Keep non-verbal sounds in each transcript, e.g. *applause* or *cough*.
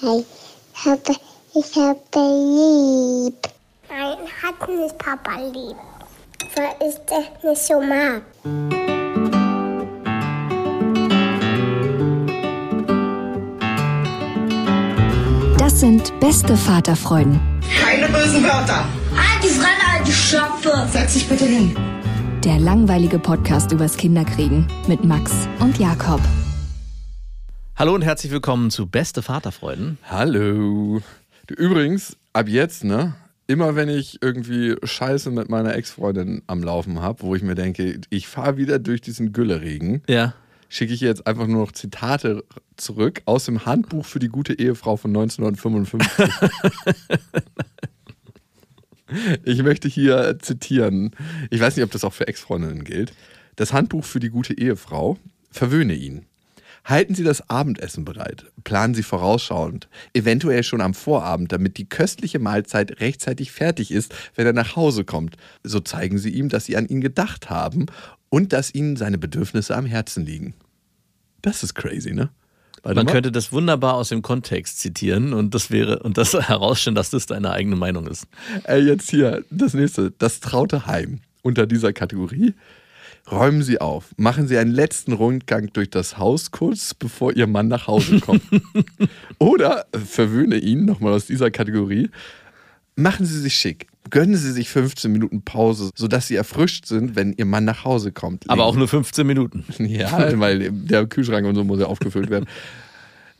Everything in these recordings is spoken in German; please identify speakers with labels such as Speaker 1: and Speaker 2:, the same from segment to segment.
Speaker 1: Hey, ich habe, ich habe lieb. Nein, hat nicht Papa lieb. Weil ich das nicht so mag.
Speaker 2: Das sind beste Vaterfreuden.
Speaker 3: Keine bösen Wörter.
Speaker 4: Die Fremde, alte Schöpfe.
Speaker 3: Setz dich bitte hin.
Speaker 2: Der langweilige Podcast übers Kinderkriegen mit Max und Jakob.
Speaker 5: Hallo und herzlich willkommen zu Beste Vaterfreuden.
Speaker 6: Hallo. Du, übrigens, ab jetzt, ne? Immer wenn ich irgendwie Scheiße mit meiner Ex-Freundin am Laufen habe, wo ich mir denke, ich fahre wieder durch diesen Gülleregen,
Speaker 5: Ja.
Speaker 6: schicke ich jetzt einfach nur noch Zitate zurück aus dem Handbuch für die gute Ehefrau von 1955. *laughs* ich möchte hier zitieren. Ich weiß nicht, ob das auch für Ex-Freundinnen gilt. Das Handbuch für die gute Ehefrau. Verwöhne ihn. Halten Sie das Abendessen bereit. Planen Sie vorausschauend, eventuell schon am Vorabend, damit die köstliche Mahlzeit rechtzeitig fertig ist, wenn er nach Hause kommt. So zeigen Sie ihm, dass Sie an ihn gedacht haben und dass Ihnen seine Bedürfnisse am Herzen liegen. Das ist crazy, ne? Warte
Speaker 5: Man
Speaker 6: mal.
Speaker 5: könnte das wunderbar aus dem Kontext zitieren und das wäre und das *laughs* herausstellen, dass das deine eigene Meinung ist.
Speaker 6: Ey, jetzt hier, das nächste. Das traute Heim. Unter dieser Kategorie. Räumen Sie auf. Machen Sie einen letzten Rundgang durch das Haus, kurz bevor Ihr Mann nach Hause kommt. *laughs* Oder verwöhne ihn, nochmal aus dieser Kategorie. Machen Sie sich schick. Gönnen Sie sich 15 Minuten Pause, sodass Sie erfrischt sind, wenn Ihr Mann nach Hause kommt.
Speaker 5: Aber auch nur 15 Minuten.
Speaker 6: Ja, weil der Kühlschrank und so muss ja aufgefüllt werden.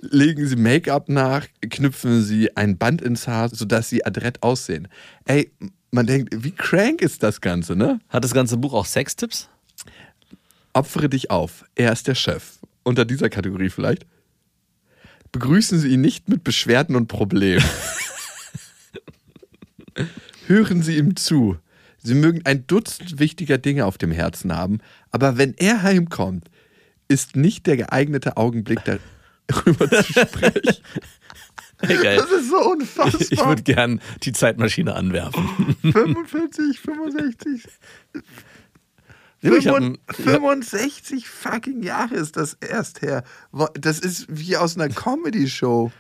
Speaker 6: Legen Sie Make-up nach, knüpfen Sie ein Band ins Haar, sodass Sie adrett aussehen. Ey, man denkt, wie crank ist das Ganze, ne?
Speaker 5: Hat das ganze Buch auch Sextipps?
Speaker 6: Opfere dich auf, er ist der Chef. Unter dieser Kategorie vielleicht. Begrüßen Sie ihn nicht mit Beschwerden und Problemen. *laughs* Hören Sie ihm zu. Sie mögen ein Dutzend wichtiger Dinge auf dem Herzen haben, aber wenn er heimkommt, ist nicht der geeignete Augenblick *laughs* darüber zu sprechen.
Speaker 5: Hey.
Speaker 6: Das ist so unfassbar.
Speaker 5: Ich würde gern die Zeitmaschine anwerfen. *laughs*
Speaker 6: 45, 65,
Speaker 5: Ich hab ein-
Speaker 6: 65 fucking Jahre ist das erst her. Das ist wie aus einer Comedy-Show.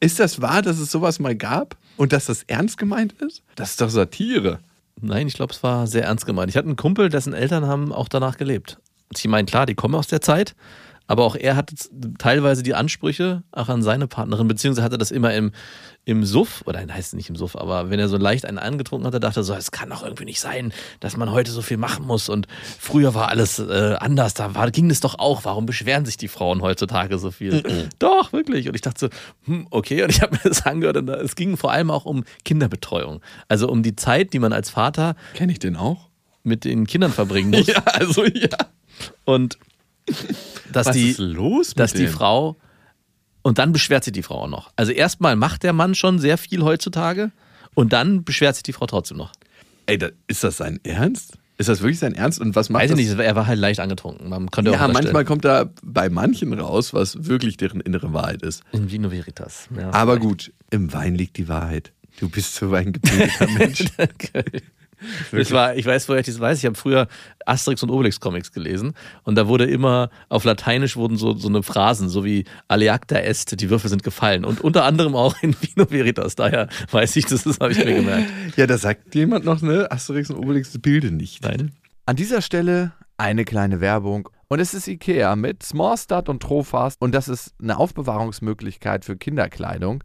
Speaker 6: Ist das wahr, dass es sowas mal gab und dass das ernst gemeint ist? Das ist doch Satire.
Speaker 5: Nein, ich glaube, es war sehr ernst gemeint. Ich hatte einen Kumpel, dessen Eltern haben auch danach gelebt. Und ich meine, klar, die kommen aus der Zeit, aber auch er hatte teilweise die Ansprüche auch an seine Partnerin, beziehungsweise hatte das immer im, im Suff, oder nein, heißt es nicht im Suff, aber wenn er so leicht einen angetrunken hatte, dachte er so, es kann doch irgendwie nicht sein, dass man heute so viel machen muss und früher war alles äh, anders, da war, ging es doch auch, warum beschweren sich die Frauen heutzutage so viel? doch, wirklich. Und ich dachte so, hm, okay, und ich habe mir das angehört und es ging vor allem auch um Kinderbetreuung. Also um die Zeit, die man als Vater
Speaker 6: Kenne ich den auch?
Speaker 5: mit den Kindern verbringen *laughs* muss.
Speaker 6: Ja, also ja.
Speaker 5: Und dass
Speaker 6: Was
Speaker 5: die,
Speaker 6: ist los
Speaker 5: dass die? Frau und dann beschwert sich die Frau auch noch. Also erstmal macht der Mann schon sehr viel heutzutage und dann beschwert sich die Frau trotzdem noch.
Speaker 6: Ey, da, ist das sein Ernst? Ist das wirklich sein Ernst? Und was macht
Speaker 5: Weiß ich nicht, er war halt leicht angetrunken. Man konnte auch
Speaker 6: Ja,
Speaker 5: unterstellen.
Speaker 6: manchmal kommt da bei manchen raus, was wirklich deren innere Wahrheit ist.
Speaker 5: in Vino Veritas. Ja,
Speaker 6: Aber gut, im Wein liegt die Wahrheit. Du bist so ein gebildeter *laughs* Mensch.
Speaker 5: Das war, ich weiß, woher ich das weiß. Ich habe früher Asterix und Obelix Comics gelesen und da wurde immer auf Lateinisch wurden so, so eine Phrasen, so wie Aleacta est, die Würfel sind gefallen und unter anderem auch in Vino Veritas. Daher weiß ich, das ist, habe ich mir gemerkt.
Speaker 6: Ja, da sagt jemand noch, ne? Asterix und Obelix bilde nicht.
Speaker 5: Nein.
Speaker 7: An dieser Stelle eine kleine Werbung. Und es ist IKEA mit Smallstart und Trofast. Und das ist eine Aufbewahrungsmöglichkeit für Kinderkleidung,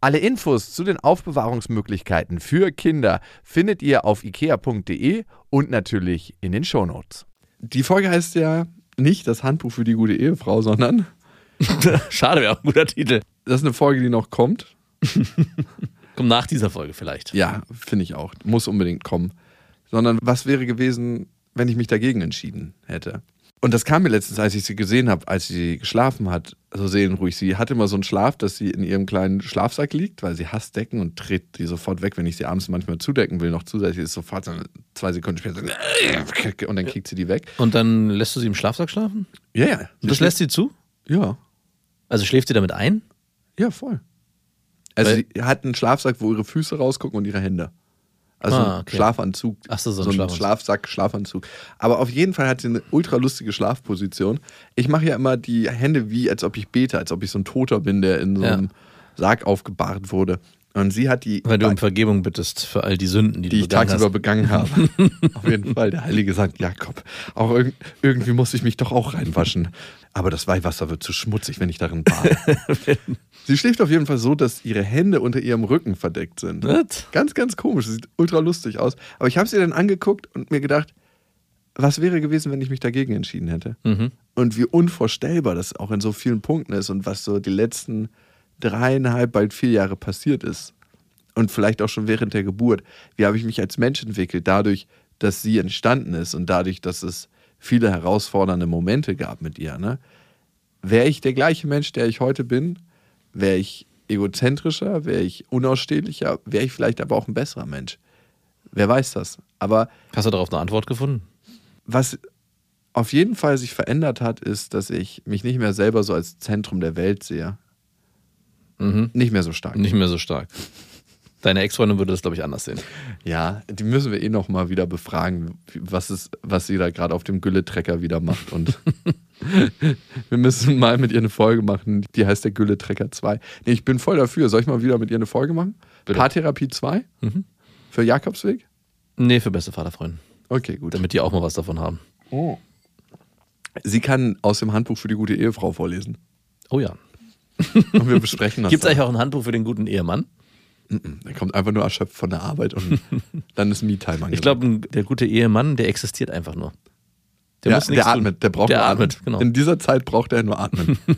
Speaker 7: Alle Infos zu den Aufbewahrungsmöglichkeiten für Kinder findet ihr auf ikea.de und natürlich in den Shownotes.
Speaker 6: Die Folge heißt ja nicht das Handbuch für die gute Ehefrau, sondern *laughs*
Speaker 5: Schade, wäre auch ein guter Titel.
Speaker 6: das ist eine Folge, die noch kommt. *laughs*
Speaker 5: Kommt nach dieser Folge vielleicht.
Speaker 6: Ja, finde ich auch. Muss unbedingt kommen. Sondern was wäre gewesen, wenn ich mich dagegen entschieden hätte? Und das kam mir letztens, als ich sie gesehen habe, als sie geschlafen hat, so seelenruhig. Sie hatte immer so einen Schlaf, dass sie in ihrem kleinen Schlafsack liegt, weil sie hasst Decken und dreht die sofort weg, wenn ich sie abends manchmal zudecken will. Noch zusätzlich ist sofort so zwei Sekunden später und dann kriegt sie die weg.
Speaker 5: Und dann lässt du sie im Schlafsack schlafen?
Speaker 6: Ja, ja.
Speaker 5: Und das lässt sie zu?
Speaker 6: Ja,
Speaker 5: Also schläft sie damit ein?
Speaker 6: ja, voll. Also
Speaker 5: Weil-
Speaker 6: sie hat einen Schlafsack, wo ihre Füße rausgucken und ihre Hände. Also
Speaker 5: Ah, okay.
Speaker 6: Schlafanzug.
Speaker 5: Ach so, so ein
Speaker 6: so ein
Speaker 5: Schlafanzug.
Speaker 6: Schlafsack, Schlafanzug. Aber auf jeden Fall hat sie eine ultra lustige Schlafposition. Ich mache ja immer die Hände wie, als ob ich bete, als ob ich so ein Toter bin, der in so
Speaker 5: Ja.
Speaker 6: einem Sarg aufgebahrt wurde. Und sie hat die,
Speaker 5: Weil du um Vergebung bittest für all die Sünden, die,
Speaker 6: die
Speaker 5: du
Speaker 6: ich tagsüber
Speaker 5: hast.
Speaker 6: begangen *laughs* habe. auf jeden Fall, der heilige Sankt Jakob. Auch irg irgendwie musste ich mich doch auch reinwaschen. Aber das Weihwasser wird zu schmutzig, wenn ich darin bade. *laughs* sie schläft auf jeden Fall so, dass ihre Hände unter ihrem Rücken verdeckt sind.
Speaker 5: Was?
Speaker 6: Ganz, ganz komisch. Das sieht ultra lustig aus. Aber ich habe sie dann angeguckt und mir gedacht, was wäre gewesen, wenn ich mich dagegen entschieden hätte?
Speaker 5: Mhm.
Speaker 6: Und wie unvorstellbar das auch in so vielen Punkten ist und was so die letzten dreieinhalb, bald vier Jahre passiert ist. Und vielleicht auch schon während der Geburt. Wie habe ich mich als Mensch entwickelt, dadurch, dass sie entstanden ist und dadurch, dass es viele herausfordernde Momente gab mit ihr. Ne? Wäre ich der gleiche Mensch, der ich heute bin, wäre ich egozentrischer, wäre ich unausstehlicher, wäre ich vielleicht aber auch ein besserer Mensch. Wer weiß das. Aber
Speaker 5: Hast du darauf eine Antwort gefunden?
Speaker 6: was auf jeden Fall sich verändert hat, ist, dass ich mich nicht mehr selber so als Zentrum der Welt sehe.
Speaker 5: Mhm.
Speaker 6: Nicht mehr so stark.
Speaker 5: Nicht mehr so stark. Deine Ex-Freundin würde das, glaube ich, anders sehen.
Speaker 6: Ja, die müssen wir eh noch mal wieder befragen, was, ist, was sie da gerade auf dem Gülle-Trecker wieder macht. Und *laughs* wir müssen mal mit ihr eine Folge machen, die heißt der Gülle-Trecker 2. Nee, ich bin voll dafür. Soll ich mal wieder mit ihr eine Folge machen?
Speaker 5: Bitte.
Speaker 6: Paartherapie 2?
Speaker 5: Mhm.
Speaker 6: Für Jakobsweg?
Speaker 5: Nee, für beste Vaterfreunde.
Speaker 6: Okay, gut.
Speaker 5: Damit die auch mal was davon haben.
Speaker 6: Sie kann aus dem Handbuch für die gute Ehefrau vorlesen.
Speaker 5: Oh ja.
Speaker 6: Und wir besprechen das.
Speaker 5: Gibt es eigentlich auch ein Handbuch für den guten Ehemann?
Speaker 6: Er kommt einfach nur erschöpft von der Arbeit und *laughs* dann ist Me-Time
Speaker 5: Ich glaube, der gute Ehemann, der existiert einfach nur. Der
Speaker 6: ja,
Speaker 5: muss
Speaker 6: der
Speaker 5: tun.
Speaker 6: atmet, der braucht
Speaker 5: Der
Speaker 6: nur
Speaker 5: atmet,
Speaker 6: atmen.
Speaker 5: genau.
Speaker 6: In dieser Zeit braucht er nur atmen. *laughs*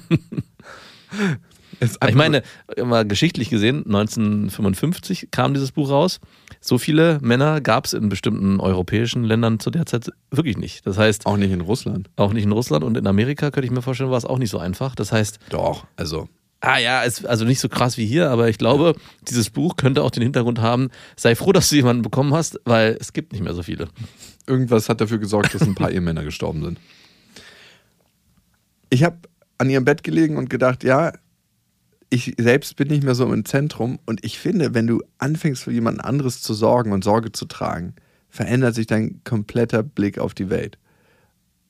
Speaker 5: Ich meine, mal geschichtlich gesehen, 1955 kam dieses Buch raus. So viele Männer gab es in bestimmten europäischen Ländern zu der Zeit wirklich nicht. Das heißt,
Speaker 6: auch nicht in Russland.
Speaker 5: auch nicht in Russland und in Amerika könnte ich mir vorstellen, war es auch nicht so einfach. Das heißt,
Speaker 6: Doch, also
Speaker 5: ah ja, ist also nicht so krass wie hier, aber ich glaube, dieses Buch könnte auch den Hintergrund haben, sei froh, dass du jemanden bekommen hast, weil es gibt nicht mehr so viele.
Speaker 6: irgendwas hat dafür gesorgt, dass ein paar *laughs* Ehemänner gestorben sind. Ich habe an ihrem Bett gelegen und gedacht, ja, ich selbst bin nicht mehr so im Zentrum und ich finde, wenn du anfängst für jemanden anderes zu sorgen und Sorge zu tragen, verändert sich dein kompletter Blick auf die Welt.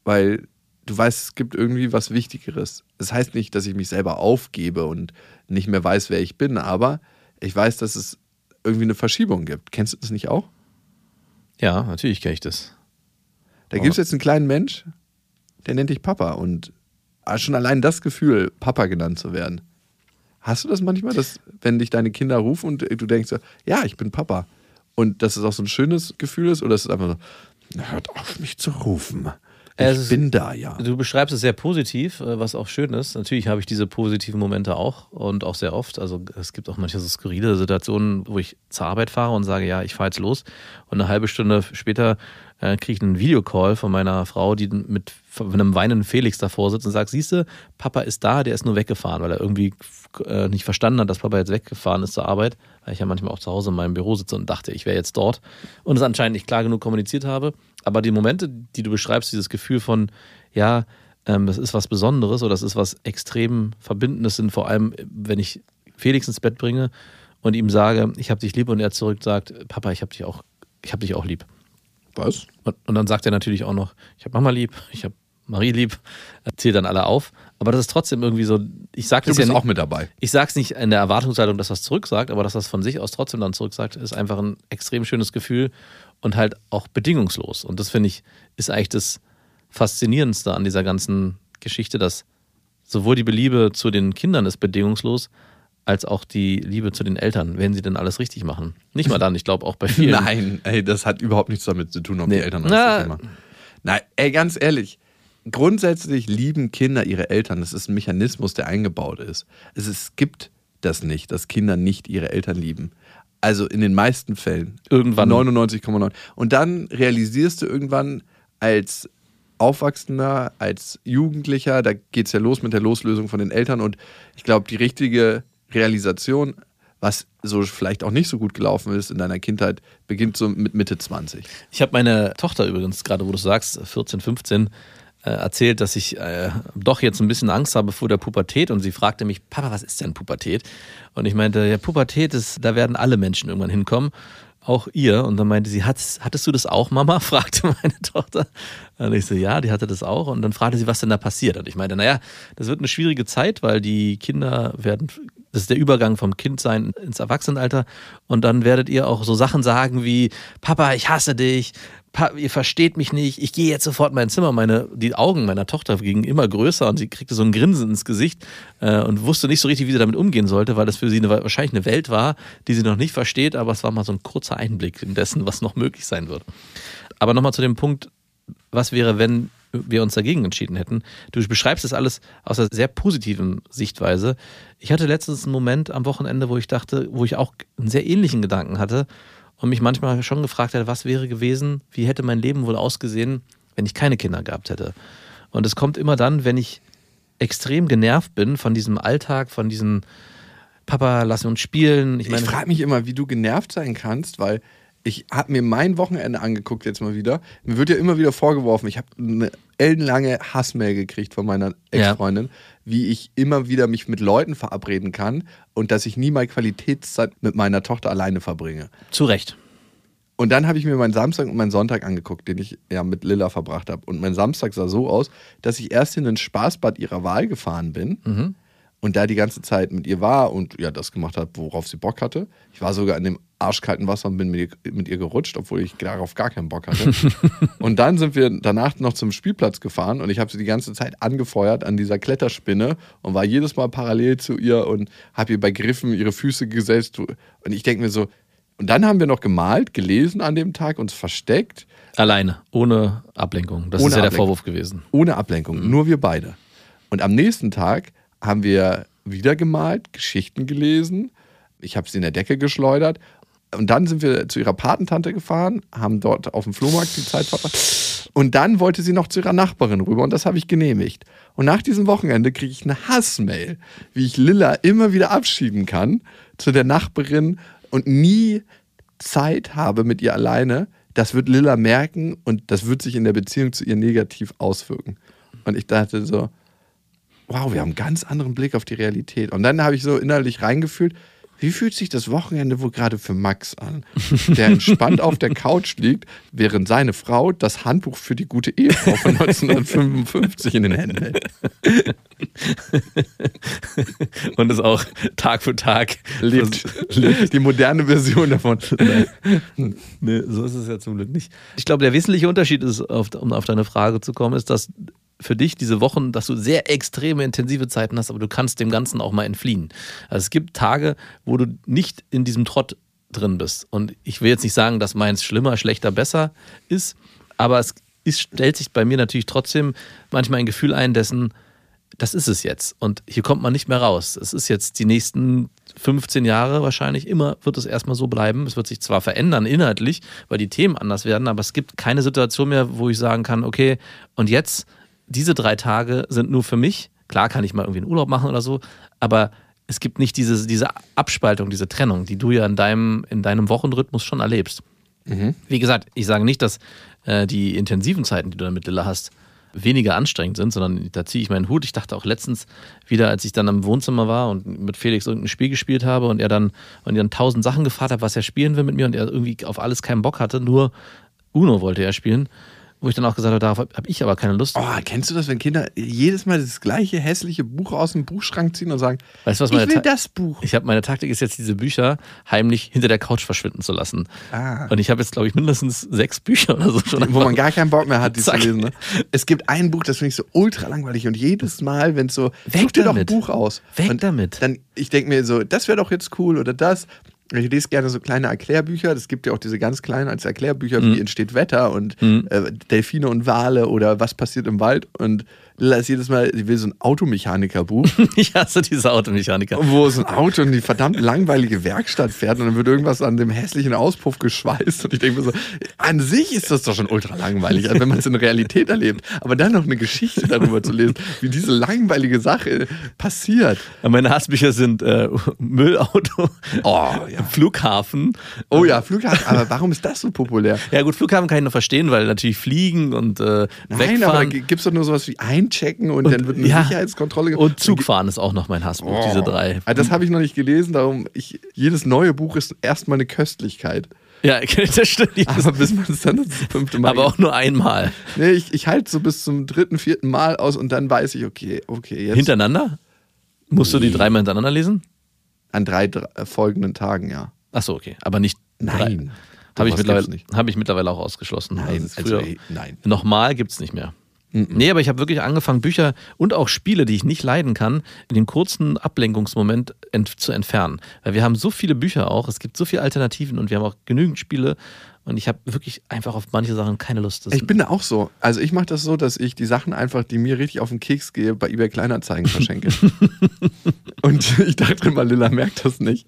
Speaker 6: Weil du weißt, es gibt irgendwie was Wichtigeres. Das heißt nicht, dass ich mich selber aufgebe und nicht mehr weiß, wer ich bin, aber ich weiß, dass es irgendwie eine Verschiebung gibt. Kennst du das nicht auch?
Speaker 5: Ja, natürlich kenne ich das.
Speaker 6: Da gibt es jetzt einen kleinen Mensch, der nennt dich Papa und schon allein das Gefühl, Papa genannt zu werden. Hast du das manchmal, dass, wenn dich deine Kinder rufen und du denkst so, ja, ich bin Papa. Und dass es auch so ein schönes Gefühl ist oder ist es einfach so, hört auf mich zu rufen. Ich
Speaker 5: ist-
Speaker 6: bin da, ja.
Speaker 5: Du beschreibst es sehr positiv, äh, was auch schön ist. Natürlich habe ich diese positiven Momente auch und auch sehr oft. Also es gibt auch manche so skurrile Situationen, wo ich zur Arbeit fahre und sage, ja, ich fahre jetzt los. Und eine halbe Stunde später äh, kriege ich einen Videocall von meiner Frau, die mit einem weinenden Felix davor sitzt und sagt, siehst du, Papa ist da, der ist nur weggefahren, weil er irgendwie äh, nicht verstanden hat, dass Papa jetzt weggefahren ist zur Arbeit, weil ich ja manchmal auch zu Hause in meinem Büro sitze und dachte, ich wäre jetzt dort und es anscheinend nicht klar genug kommuniziert habe. Aber die Momente, die du beschreibst, dieses Gefühl von, ja, ähm, das ist was Besonderes oder das ist was extrem Verbindendes, sind vor allem, wenn ich Felix ins Bett bringe und ihm sage, ich habe dich lieb und er zurück sagt, Papa, ich habe dich auch, ich habe dich auch lieb.
Speaker 6: Was?
Speaker 5: Und, dann sagt er natürlich auch noch, ich habe Mama lieb, ich habe Marie lieb, zählt dann alle auf. Aber das ist trotzdem irgendwie so, ich sage das ja nicht,
Speaker 6: auch mit dabei.
Speaker 5: ich sage es nicht in der Erwartungshaltung, dass das zurücksagt, aber dass das von sich aus trotzdem dann zurücksagt, ist einfach ein extrem schönes Gefühl und halt auch bedingungslos. Und das finde ich, ist eigentlich das Faszinierendste an dieser ganzen Geschichte, dass sowohl die Beliebe zu den Kindern ist bedingungslos, als auch die Liebe zu den Eltern, wenn sie denn alles richtig machen. Nicht mal dann, ich glaube auch bei vielen. *laughs*
Speaker 6: Nein, ey, das hat überhaupt nichts damit zu tun, ob
Speaker 5: Nee.
Speaker 6: die Eltern alles richtig machen. Nein, ey, ganz ehrlich. Grundsätzlich lieben Kinder ihre Eltern. Das ist ein Mechanismus, der eingebaut ist. Es, es gibt das nicht, dass Kinder nicht ihre Eltern lieben. Also in den meisten Fällen.
Speaker 5: Irgendwann.
Speaker 6: 99,9. Und dann realisierst du irgendwann als Aufwachsender, als Jugendlicher, da geht es ja los mit der Loslösung von den Eltern. Und ich glaube, die richtige Realisation, was so vielleicht auch nicht so gut gelaufen ist in deiner Kindheit, beginnt so mit Mitte 20.
Speaker 5: Ich habe meine Tochter übrigens, gerade wo du sagst, 14, 15, äh, erzählt, dass ich äh, doch jetzt ein bisschen Angst habe vor der Pubertät und sie fragte mich, Papa, was ist denn Pubertät? Und ich meinte, ja, Pubertät ist, da werden alle Menschen irgendwann hinkommen, auch ihr. Und dann meinte sie, hattest, hattest du das auch, Mama? *laughs* fragte meine Tochter. Und ich so, ja, die hatte das auch. Und dann fragte sie, was denn da passiert. Und ich meinte, naja, das wird eine schwierige Zeit, weil die Kinder werden, das ist der Übergang vom Kindsein ins Erwachsenenalter. Und dann werdet ihr auch so Sachen sagen wie, Papa, ich hasse dich. Pa ihr versteht mich nicht, ich gehe jetzt sofort in mein Zimmer. Meine, die Augen meiner Tochter gingen immer größer und sie kriegte so ein Grinsen ins Gesicht äh, und wusste nicht so richtig, wie sie damit umgehen sollte, weil das für sie eine, wahrscheinlich eine Welt war, die sie noch nicht versteht, aber es war mal so ein kurzer Einblick in dessen, was noch möglich sein wird. Aber nochmal zu dem Punkt, was wäre, wenn wir uns dagegen entschieden hätten. Du beschreibst das alles aus einer sehr positiven Sichtweise. Ich hatte letztens einen Moment am Wochenende, wo ich dachte, wo ich auch einen sehr ähnlichen Gedanken hatte und mich manchmal schon gefragt hätte, was wäre gewesen, wie hätte mein Leben wohl ausgesehen, wenn ich keine Kinder gehabt hätte. Und es kommt immer dann, wenn ich extrem genervt bin von diesem Alltag, von diesem Papa, lass uns spielen. Ich
Speaker 6: Ich, frage mich immer, wie du genervt sein kannst, weil ich habe mir mein Wochenende angeguckt jetzt mal wieder. Mir wird ja immer wieder vorgeworfen, ich habe eine ellenlange Hassmail gekriegt von meiner Ex-Freundin, wie ich immer wieder mich mit Leuten verabreden kann und dass ich nie mal Qualitätszeit mit meiner Tochter alleine verbringe.
Speaker 5: zu Recht.
Speaker 6: Und dann habe ich mir meinen Samstag und meinen Sonntag angeguckt, den ich ja mit Lilla verbracht habe. Und mein Samstag sah so aus, dass ich erst in ein Spaßbad ihrer Wahl gefahren bin und da die ganze Zeit mit ihr war und ja das gemacht habe, worauf sie Bock hatte. Ich war sogar in dem arschkalten Wasser und bin mit ihr, mit ihr gerutscht, obwohl ich darauf gar keinen Bock hatte. *laughs* und dann sind wir danach noch zum Spielplatz gefahren und ich habe sie die ganze Zeit angefeuert an dieser Kletterspinne und war jedes Mal parallel zu ihr und habe ihr bei Griffen ihre Füße gesetzt. Und ich denke mir so, und dann haben wir noch gemalt, gelesen an dem Tag, uns versteckt,
Speaker 5: Alleine, ohne Ablenkung. Das
Speaker 6: Ohne
Speaker 5: ist ja der
Speaker 6: Ablenkung.
Speaker 5: Vorwurf gewesen.
Speaker 6: ohne Ablenkung, nur wir beide. Und am nächsten Tag haben wir wieder gemalt, Geschichten gelesen. Ich habe sie in der Decke geschleudert. Und dann sind wir zu ihrer Patentante gefahren, haben dort auf dem Flohmarkt die Zeit verbracht. Und dann wollte sie noch zu ihrer Nachbarin rüber und das habe ich genehmigt. Und nach diesem Wochenende kriege ich eine Hassmail, wie ich Lilla immer wieder abschieben kann zu der Nachbarin und nie Zeit habe mit ihr alleine. Das wird Lilla merken und das wird sich in der Beziehung zu ihr negativ auswirken. Und ich dachte so, wow, wir haben einen ganz anderen Blick auf die Realität. Und dann habe ich so innerlich reingefühlt, wie fühlt sich das Wochenende wohl gerade für Max an, der entspannt auf der Couch liegt, während seine Frau das Handbuch für die gute Ehefrau von 1955 in den Händen hält.
Speaker 5: Und es auch Tag für Tag
Speaker 6: Lebt, lebt die moderne Version davon.
Speaker 5: Nee, so ist es ja zum Glück nicht. Ich glaube, der wesentliche Unterschied ist, um auf deine Frage zu kommen, ist, dass für dich diese Wochen, dass du sehr extreme, intensive Zeiten hast, aber du kannst dem Ganzen auch mal entfliehen. Also es gibt Tage, wo du nicht in diesem Trott drin bist. Und ich will jetzt nicht sagen, dass meins schlimmer, schlechter, besser ist, aber es ist, stellt sich bei mir natürlich trotzdem manchmal ein Gefühl ein, dessen, das ist es jetzt. Und hier kommt man nicht mehr raus. Es ist jetzt die nächsten 15 Jahre wahrscheinlich immer, wird es erstmal so bleiben. Es wird sich zwar verändern inhaltlich, weil die Themen anders werden, aber es gibt keine Situation mehr, wo ich sagen kann, okay, und jetzt, diese drei Tage sind nur für mich. Klar kann ich mal irgendwie einen Urlaub machen oder so, aber es gibt nicht diese, diese Abspaltung, diese Trennung, die du ja in deinem, in deinem Wochenrhythmus schon erlebst. Wie gesagt, ich sage nicht, dass äh, die intensiven Zeiten, die du dann mit Lilla hast, weniger anstrengend sind, sondern da ziehe ich meinen Hut. Ich dachte auch letztens wieder, als ich dann im Wohnzimmer war und mit Felix irgendein Spiel gespielt habe und er dann und dann tausend Sachen gefragt hat, was er spielen will mit mir und er irgendwie auf alles keinen Bock hatte, nur Uno wollte er spielen. Wo ich dann auch gesagt habe, darauf habe ich aber keine Lust.
Speaker 6: Oh, kennst du das, wenn Kinder jedes Mal das gleiche hässliche Buch aus dem Buchschrank ziehen und sagen,
Speaker 5: Weißt du, was
Speaker 6: ich
Speaker 5: meine
Speaker 6: will
Speaker 5: Ta-
Speaker 6: das Buch.
Speaker 5: Ich habe meine Taktik ist jetzt, diese Bücher heimlich hinter der Couch verschwinden zu lassen.
Speaker 6: Ah.
Speaker 5: Und ich habe jetzt, glaube ich, mindestens sechs Bücher oder so schon.
Speaker 6: wo man gar keinen Bock mehr hat, die
Speaker 5: Zack.
Speaker 6: zu lesen. Ne? Es gibt ein Buch, das finde ich so ultra langweilig und jedes Mal, wenn es so,
Speaker 5: Weg
Speaker 6: such dir doch ein. Buch aus.
Speaker 5: Weg
Speaker 6: und
Speaker 5: damit.
Speaker 6: Dann, ich denke mir so, das wäre doch jetzt cool oder das. Ich lese gerne so kleine Erklärbücher. Es gibt ja auch diese ganz kleinen als Erklärbücher,
Speaker 5: Mhm.
Speaker 6: wie entsteht Wetter und äh, Delfine und Wale oder was passiert im Wald. Und ist jedes Mal, sie will so ein Automechanikerbuch. *laughs*
Speaker 5: ich hasse diese Automechaniker.
Speaker 6: wo so ein Auto in die verdammt langweilige Werkstatt fährt und dann wird irgendwas an dem hässlichen Auspuff geschweißt und ich denke mir so, an sich ist das doch schon ultra langweilig, also wenn man es in Realität erlebt, aber dann noch eine Geschichte darüber zu lesen, wie diese langweilige Sache passiert.
Speaker 5: Meine Hassbücher sind äh, Müllauto,
Speaker 6: Oh, *laughs* ja.
Speaker 5: Flughafen.
Speaker 6: Oh ja, Flughafen, aber warum ist das so populär?
Speaker 5: Ja gut, Flughafen kann ich noch verstehen, weil natürlich fliegen und äh,
Speaker 6: Nein, aber
Speaker 5: wegfahren.
Speaker 6: gibt es doch nur sowas wie einchecken und, dann wird eine
Speaker 5: ja.
Speaker 6: Sicherheitskontrolle ge-
Speaker 5: und Zugfahren ist auch noch mein Hassbuch, diese drei.
Speaker 6: Ah, Das habe ich noch nicht gelesen, darum ich, jedes neue Buch ist erstmal eine Köstlichkeit.
Speaker 5: Ja, *laughs* das stimmt.
Speaker 6: Aber bis man es dann das fünfte Mal
Speaker 5: Aber auch nur einmal.
Speaker 6: Nee, ich, ich halte so bis zum dritten, vierten Mal aus und dann weiß ich, okay, okay, jetzt
Speaker 5: Hintereinander? Musst du die dreimal hintereinander lesen?
Speaker 6: an drei, dr- äh, folgenden Tagen, ja.
Speaker 5: Achso, okay. Aber nicht.
Speaker 6: Nein.
Speaker 5: Habe ich, mittlerweile- hab ich mittlerweile auch ausgeschlossen.
Speaker 6: Nein,
Speaker 5: Also
Speaker 6: also,
Speaker 5: früher,
Speaker 6: ey, nein.
Speaker 5: Nochmal gibt es nicht mehr. Nee, aber ich habe wirklich angefangen, Bücher und auch Spiele, die ich nicht leiden kann, in dem kurzen Ablenkungsmoment ent zu entfernen. Weil wir haben so viele Bücher auch, es gibt so viele Alternativen und wir haben auch genügend Spiele und ich habe wirklich einfach auf manche Sachen keine Lust. Das
Speaker 6: Ich bin da auch so. Also ich mache das so, dass ich die Sachen einfach, die mir richtig auf den Keks gehe, bei eBay Kleinanzeigen verschenke. *laughs* und ich dachte immer, Lilla merkt das nicht.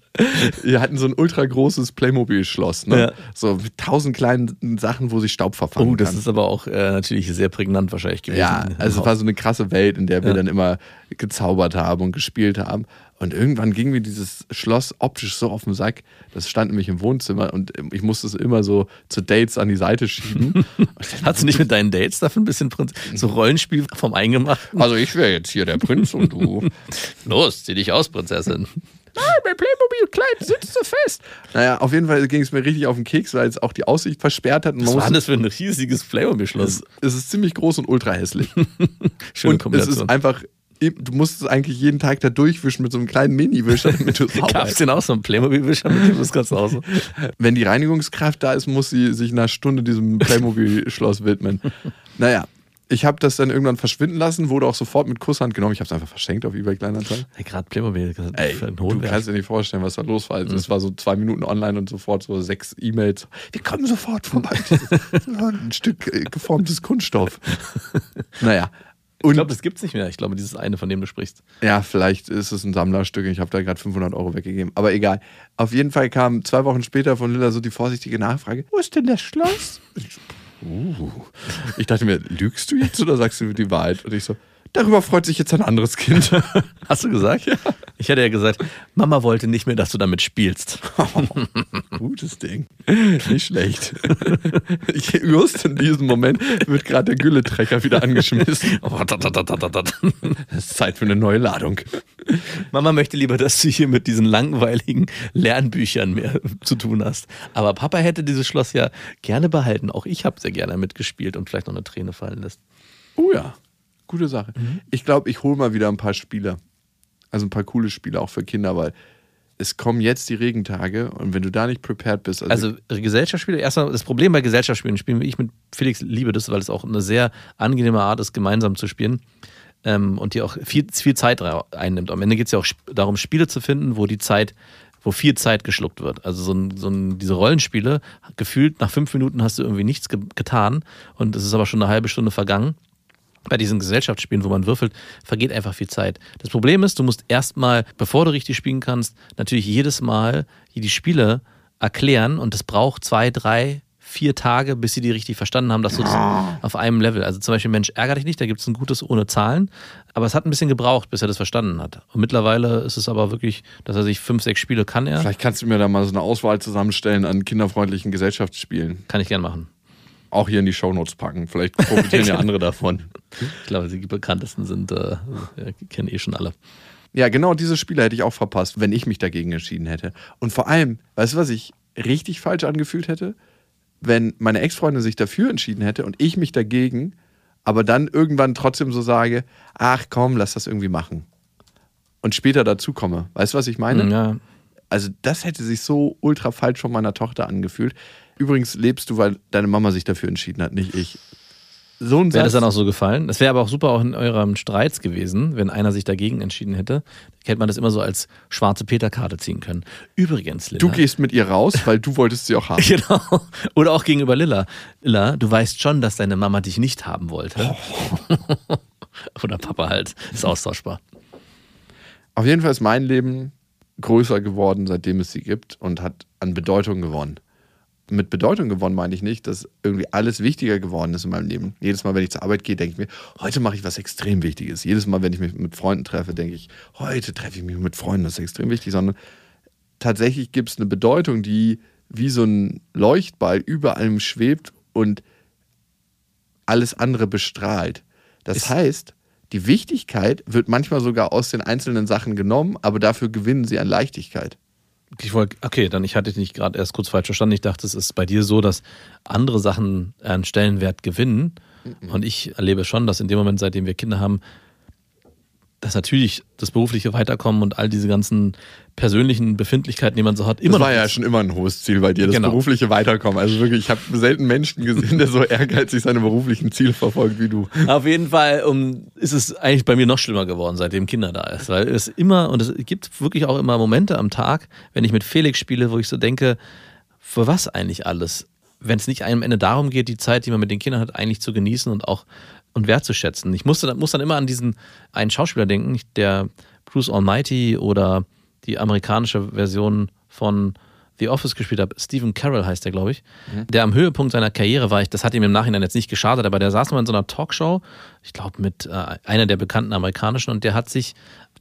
Speaker 6: Wir hatten so ein ultra großes Playmobil-Schloss, ne?
Speaker 5: Ja.
Speaker 6: So mit tausend kleinen Sachen, wo sich Staub verfangen
Speaker 5: oh, das
Speaker 6: kann.
Speaker 5: ist aber auch äh, natürlich sehr prägnant wahrscheinlich gewesen.
Speaker 6: Ja, also es war so eine krasse Welt, in der wir
Speaker 5: Ja.
Speaker 6: dann immer gezaubert haben und gespielt haben. Und irgendwann ging mir dieses Schloss optisch so auf den Sack. Das stand nämlich im Wohnzimmer und ich musste es immer so zu Dates an die Seite schieben. *laughs*
Speaker 5: Hast du nicht mit deinen Dates dafür ein bisschen Prinz so Rollenspiel vom Eingemachten?
Speaker 6: also ich wäre jetzt hier der Prinz und du. *laughs*
Speaker 5: Los, zieh dich aus, Prinzessin.
Speaker 6: Nein, mein Playmobil-Kleid sitzt so fest. Naja, auf jeden Fall ging es mir richtig auf den Keks, weil es auch die Aussicht versperrt hat.
Speaker 5: Was war das für ein riesiges Playmobil-Schloss?
Speaker 6: es ist ziemlich groß und ultra hässlich. *laughs*
Speaker 5: Schöne
Speaker 6: und es
Speaker 5: Kombination.
Speaker 6: ist einfach, du musst es eigentlich jeden Tag da durchwischen mit so einem kleinen Mini-Wischer, *laughs* damit du es
Speaker 5: Gab es denn auch so einen Playmobil-Wischer mit dem das? *laughs*
Speaker 6: Wenn die Reinigungskraft da ist, muss sie sich nach Stunde diesem Playmobil-Schloss widmen. Naja, ich habe das dann irgendwann verschwinden lassen, wurde auch sofort mit Kusshand genommen. Ich habe es einfach verschenkt auf eBay Kleinanzeigen.
Speaker 5: Hey, gerade Playmobil.
Speaker 6: Ey, du kannst dir nicht vorstellen, was da los war. Also, Es war so zwei Minuten online und sofort so sechs E-Mails. Wir kommen sofort vorbei. *laughs* Ein Stück äh, geformtes Kunststoff. Naja.
Speaker 5: Ich glaube, das gibt's nicht mehr. Ich glaube, dieses eine, von dem du sprichst.
Speaker 6: ja, vielleicht ist es ein Sammlerstück. Ich habe da gerade 500 Euro weggegeben. Aber egal. Auf jeden Fall kam zwei Wochen später von Lilla so die vorsichtige Nachfrage: Wo ist denn das Schloss? Ich, uh. ich dachte mir, lügst du jetzt oder sagst du die Wahrheit? Und ich so, darüber freut sich jetzt ein anderes Kind. *laughs*
Speaker 5: Hast du gesagt? Ja. Ich hätte ja gesagt, Mama wollte nicht mehr, dass du damit spielst. *laughs*
Speaker 6: Gutes Ding. Nicht schlecht. *laughs* Ich, just in diesem Moment wird gerade der Gülletrecker wieder angeschmissen.
Speaker 5: Oh.
Speaker 6: Es ist Zeit für eine neue Ladung.
Speaker 5: Mama möchte lieber, dass du hier mit diesen langweiligen Lernbüchern mehr zu tun hast. Aber Papa hätte dieses Schloss ja gerne behalten. Auch ich habe sehr gerne mitgespielt und vielleicht noch eine Träne fallen lässt.
Speaker 6: Oh ja, gute Sache. Ich glaube, ich hole mal wieder ein paar Spiele. Also ein paar coole Spiele auch für Kinder, weil es kommen jetzt die Regentage und wenn du da nicht prepared bist, also,
Speaker 5: Also Gesellschaftsspiele, erstmal das Problem bei Gesellschaftsspielen, spielen wie ich mit Felix liebe das, weil es auch eine sehr angenehme Art ist, gemeinsam zu spielen ähm, und die auch viel, viel Zeit einnimmt. Am Ende geht es ja auch darum, Spiele zu finden, wo die Zeit, wo viel Zeit geschluckt wird. Also so, ein, so ein, diese Rollenspiele, gefühlt nach fünf Minuten hast du irgendwie nichts ge getan und es ist aber schon eine halbe Stunde vergangen bei diesen Gesellschaftsspielen, wo man würfelt, vergeht einfach viel Zeit. Das Problem ist, du musst erstmal, bevor du richtig spielen kannst, natürlich jedes Mal die Spiele erklären und es braucht zwei, drei, vier Tage, bis sie die richtig verstanden haben, dass du das auf einem Level. Also zum Beispiel Mensch, ärger dich nicht, da gibt es ein gutes ohne Zahlen. Aber es hat ein bisschen gebraucht, bis er das verstanden hat. Und mittlerweile ist es aber wirklich, dass er sich fünf, sechs Spiele kann er.
Speaker 6: vielleicht kannst du mir da mal so eine Auswahl zusammenstellen an kinderfreundlichen Gesellschaftsspielen.
Speaker 5: Kann ich gern machen.
Speaker 6: Auch hier in die Shownotes packen. Vielleicht profitieren ja *laughs* andere davon.
Speaker 5: Ich glaube, die bekanntesten sind, äh, kennen eh schon alle.
Speaker 6: Ja, genau diese Spiele hätte ich auch verpasst, wenn ich mich dagegen entschieden hätte. Und vor allem, weißt du, was ich richtig falsch angefühlt hätte? wenn meine Ex-Freundin sich dafür entschieden hätte und ich mich dagegen, aber dann irgendwann trotzdem so sage, ach komm, lass das irgendwie machen. Und später dazu komme. Weißt du, was ich meine?
Speaker 5: Ja.
Speaker 6: Also das hätte sich so ultra falsch von meiner Tochter angefühlt. Übrigens lebst du, weil deine Mama sich dafür entschieden hat, nicht ich. So ein
Speaker 5: Wäre das dann auch so gefallen? Das wäre aber auch super auch in eurem Streits gewesen, wenn einer sich dagegen entschieden hätte. Hätte man das immer so als schwarze Peter-Karte ziehen können. Übrigens, Lilla.
Speaker 6: du gehst mit ihr raus, weil du wolltest sie auch *laughs* haben.
Speaker 5: Genau. Oder auch gegenüber Lilla. Lilla, du weißt schon, dass deine Mama dich nicht haben wollte. *laughs* Oder Papa halt. Ist austauschbar.
Speaker 6: Auf jeden Fall ist mein Leben größer geworden, seitdem es sie gibt und hat an Bedeutung gewonnen. Mit Bedeutung gewonnen meine ich nicht, dass irgendwie alles wichtiger geworden ist in meinem Leben. Jedes Mal, wenn ich zur Arbeit gehe, denke ich mir, heute mache ich was extrem Wichtiges. Jedes Mal, wenn ich mich mit Freunden treffe, denke ich, heute treffe ich mich mit Freunden, das ist extrem wichtig, sondern tatsächlich gibt es eine Bedeutung, die wie so ein Leuchtball über allem schwebt und alles andere bestrahlt. Das
Speaker 5: Ist-
Speaker 6: heißt, die Wichtigkeit wird manchmal sogar aus den einzelnen Sachen genommen, aber dafür gewinnen sie an Leichtigkeit.
Speaker 5: Ich wollte, okay, dann ich hatte dich nicht gerade erst kurz falsch verstanden. Ich dachte, es ist bei dir so, dass andere Sachen einen Stellenwert gewinnen. Und ich erlebe schon, dass in dem Moment, seitdem wir Kinder haben, dass natürlich das berufliche Weiterkommen und all diese ganzen persönlichen Befindlichkeiten, die man so hat, immer
Speaker 6: das war ja schon immer ein hohes Ziel bei dir, das
Speaker 5: Genau.
Speaker 6: berufliche Weiterkommen. Also wirklich, ich habe selten Menschen gesehen, der so ehrgeizig seine beruflichen Ziele verfolgt wie du.
Speaker 5: Auf jeden Fall um, ist es eigentlich bei mir noch schlimmer geworden, seitdem Kinder da ist. Weil es immer, und es gibt wirklich auch immer Momente am Tag, wenn ich mit Felix spiele, wo ich so denke, für was eigentlich alles? Wenn es nicht am Ende darum geht, die Zeit, die man mit den Kindern hat, eigentlich zu genießen und auch und wertzuschätzen. Ich musste, muss dann immer an diesen einen Schauspieler denken, der Bruce Almighty oder die amerikanische Version von The Office gespielt hat. Stephen Carroll heißt der, glaube ich. Der am Höhepunkt seiner Karriere war. Ich, das hat ihm im Nachhinein jetzt nicht geschadet, aber der saß mal in so einer Talkshow, ich glaube mit äh, einer der bekannten amerikanischen, und der hat sich,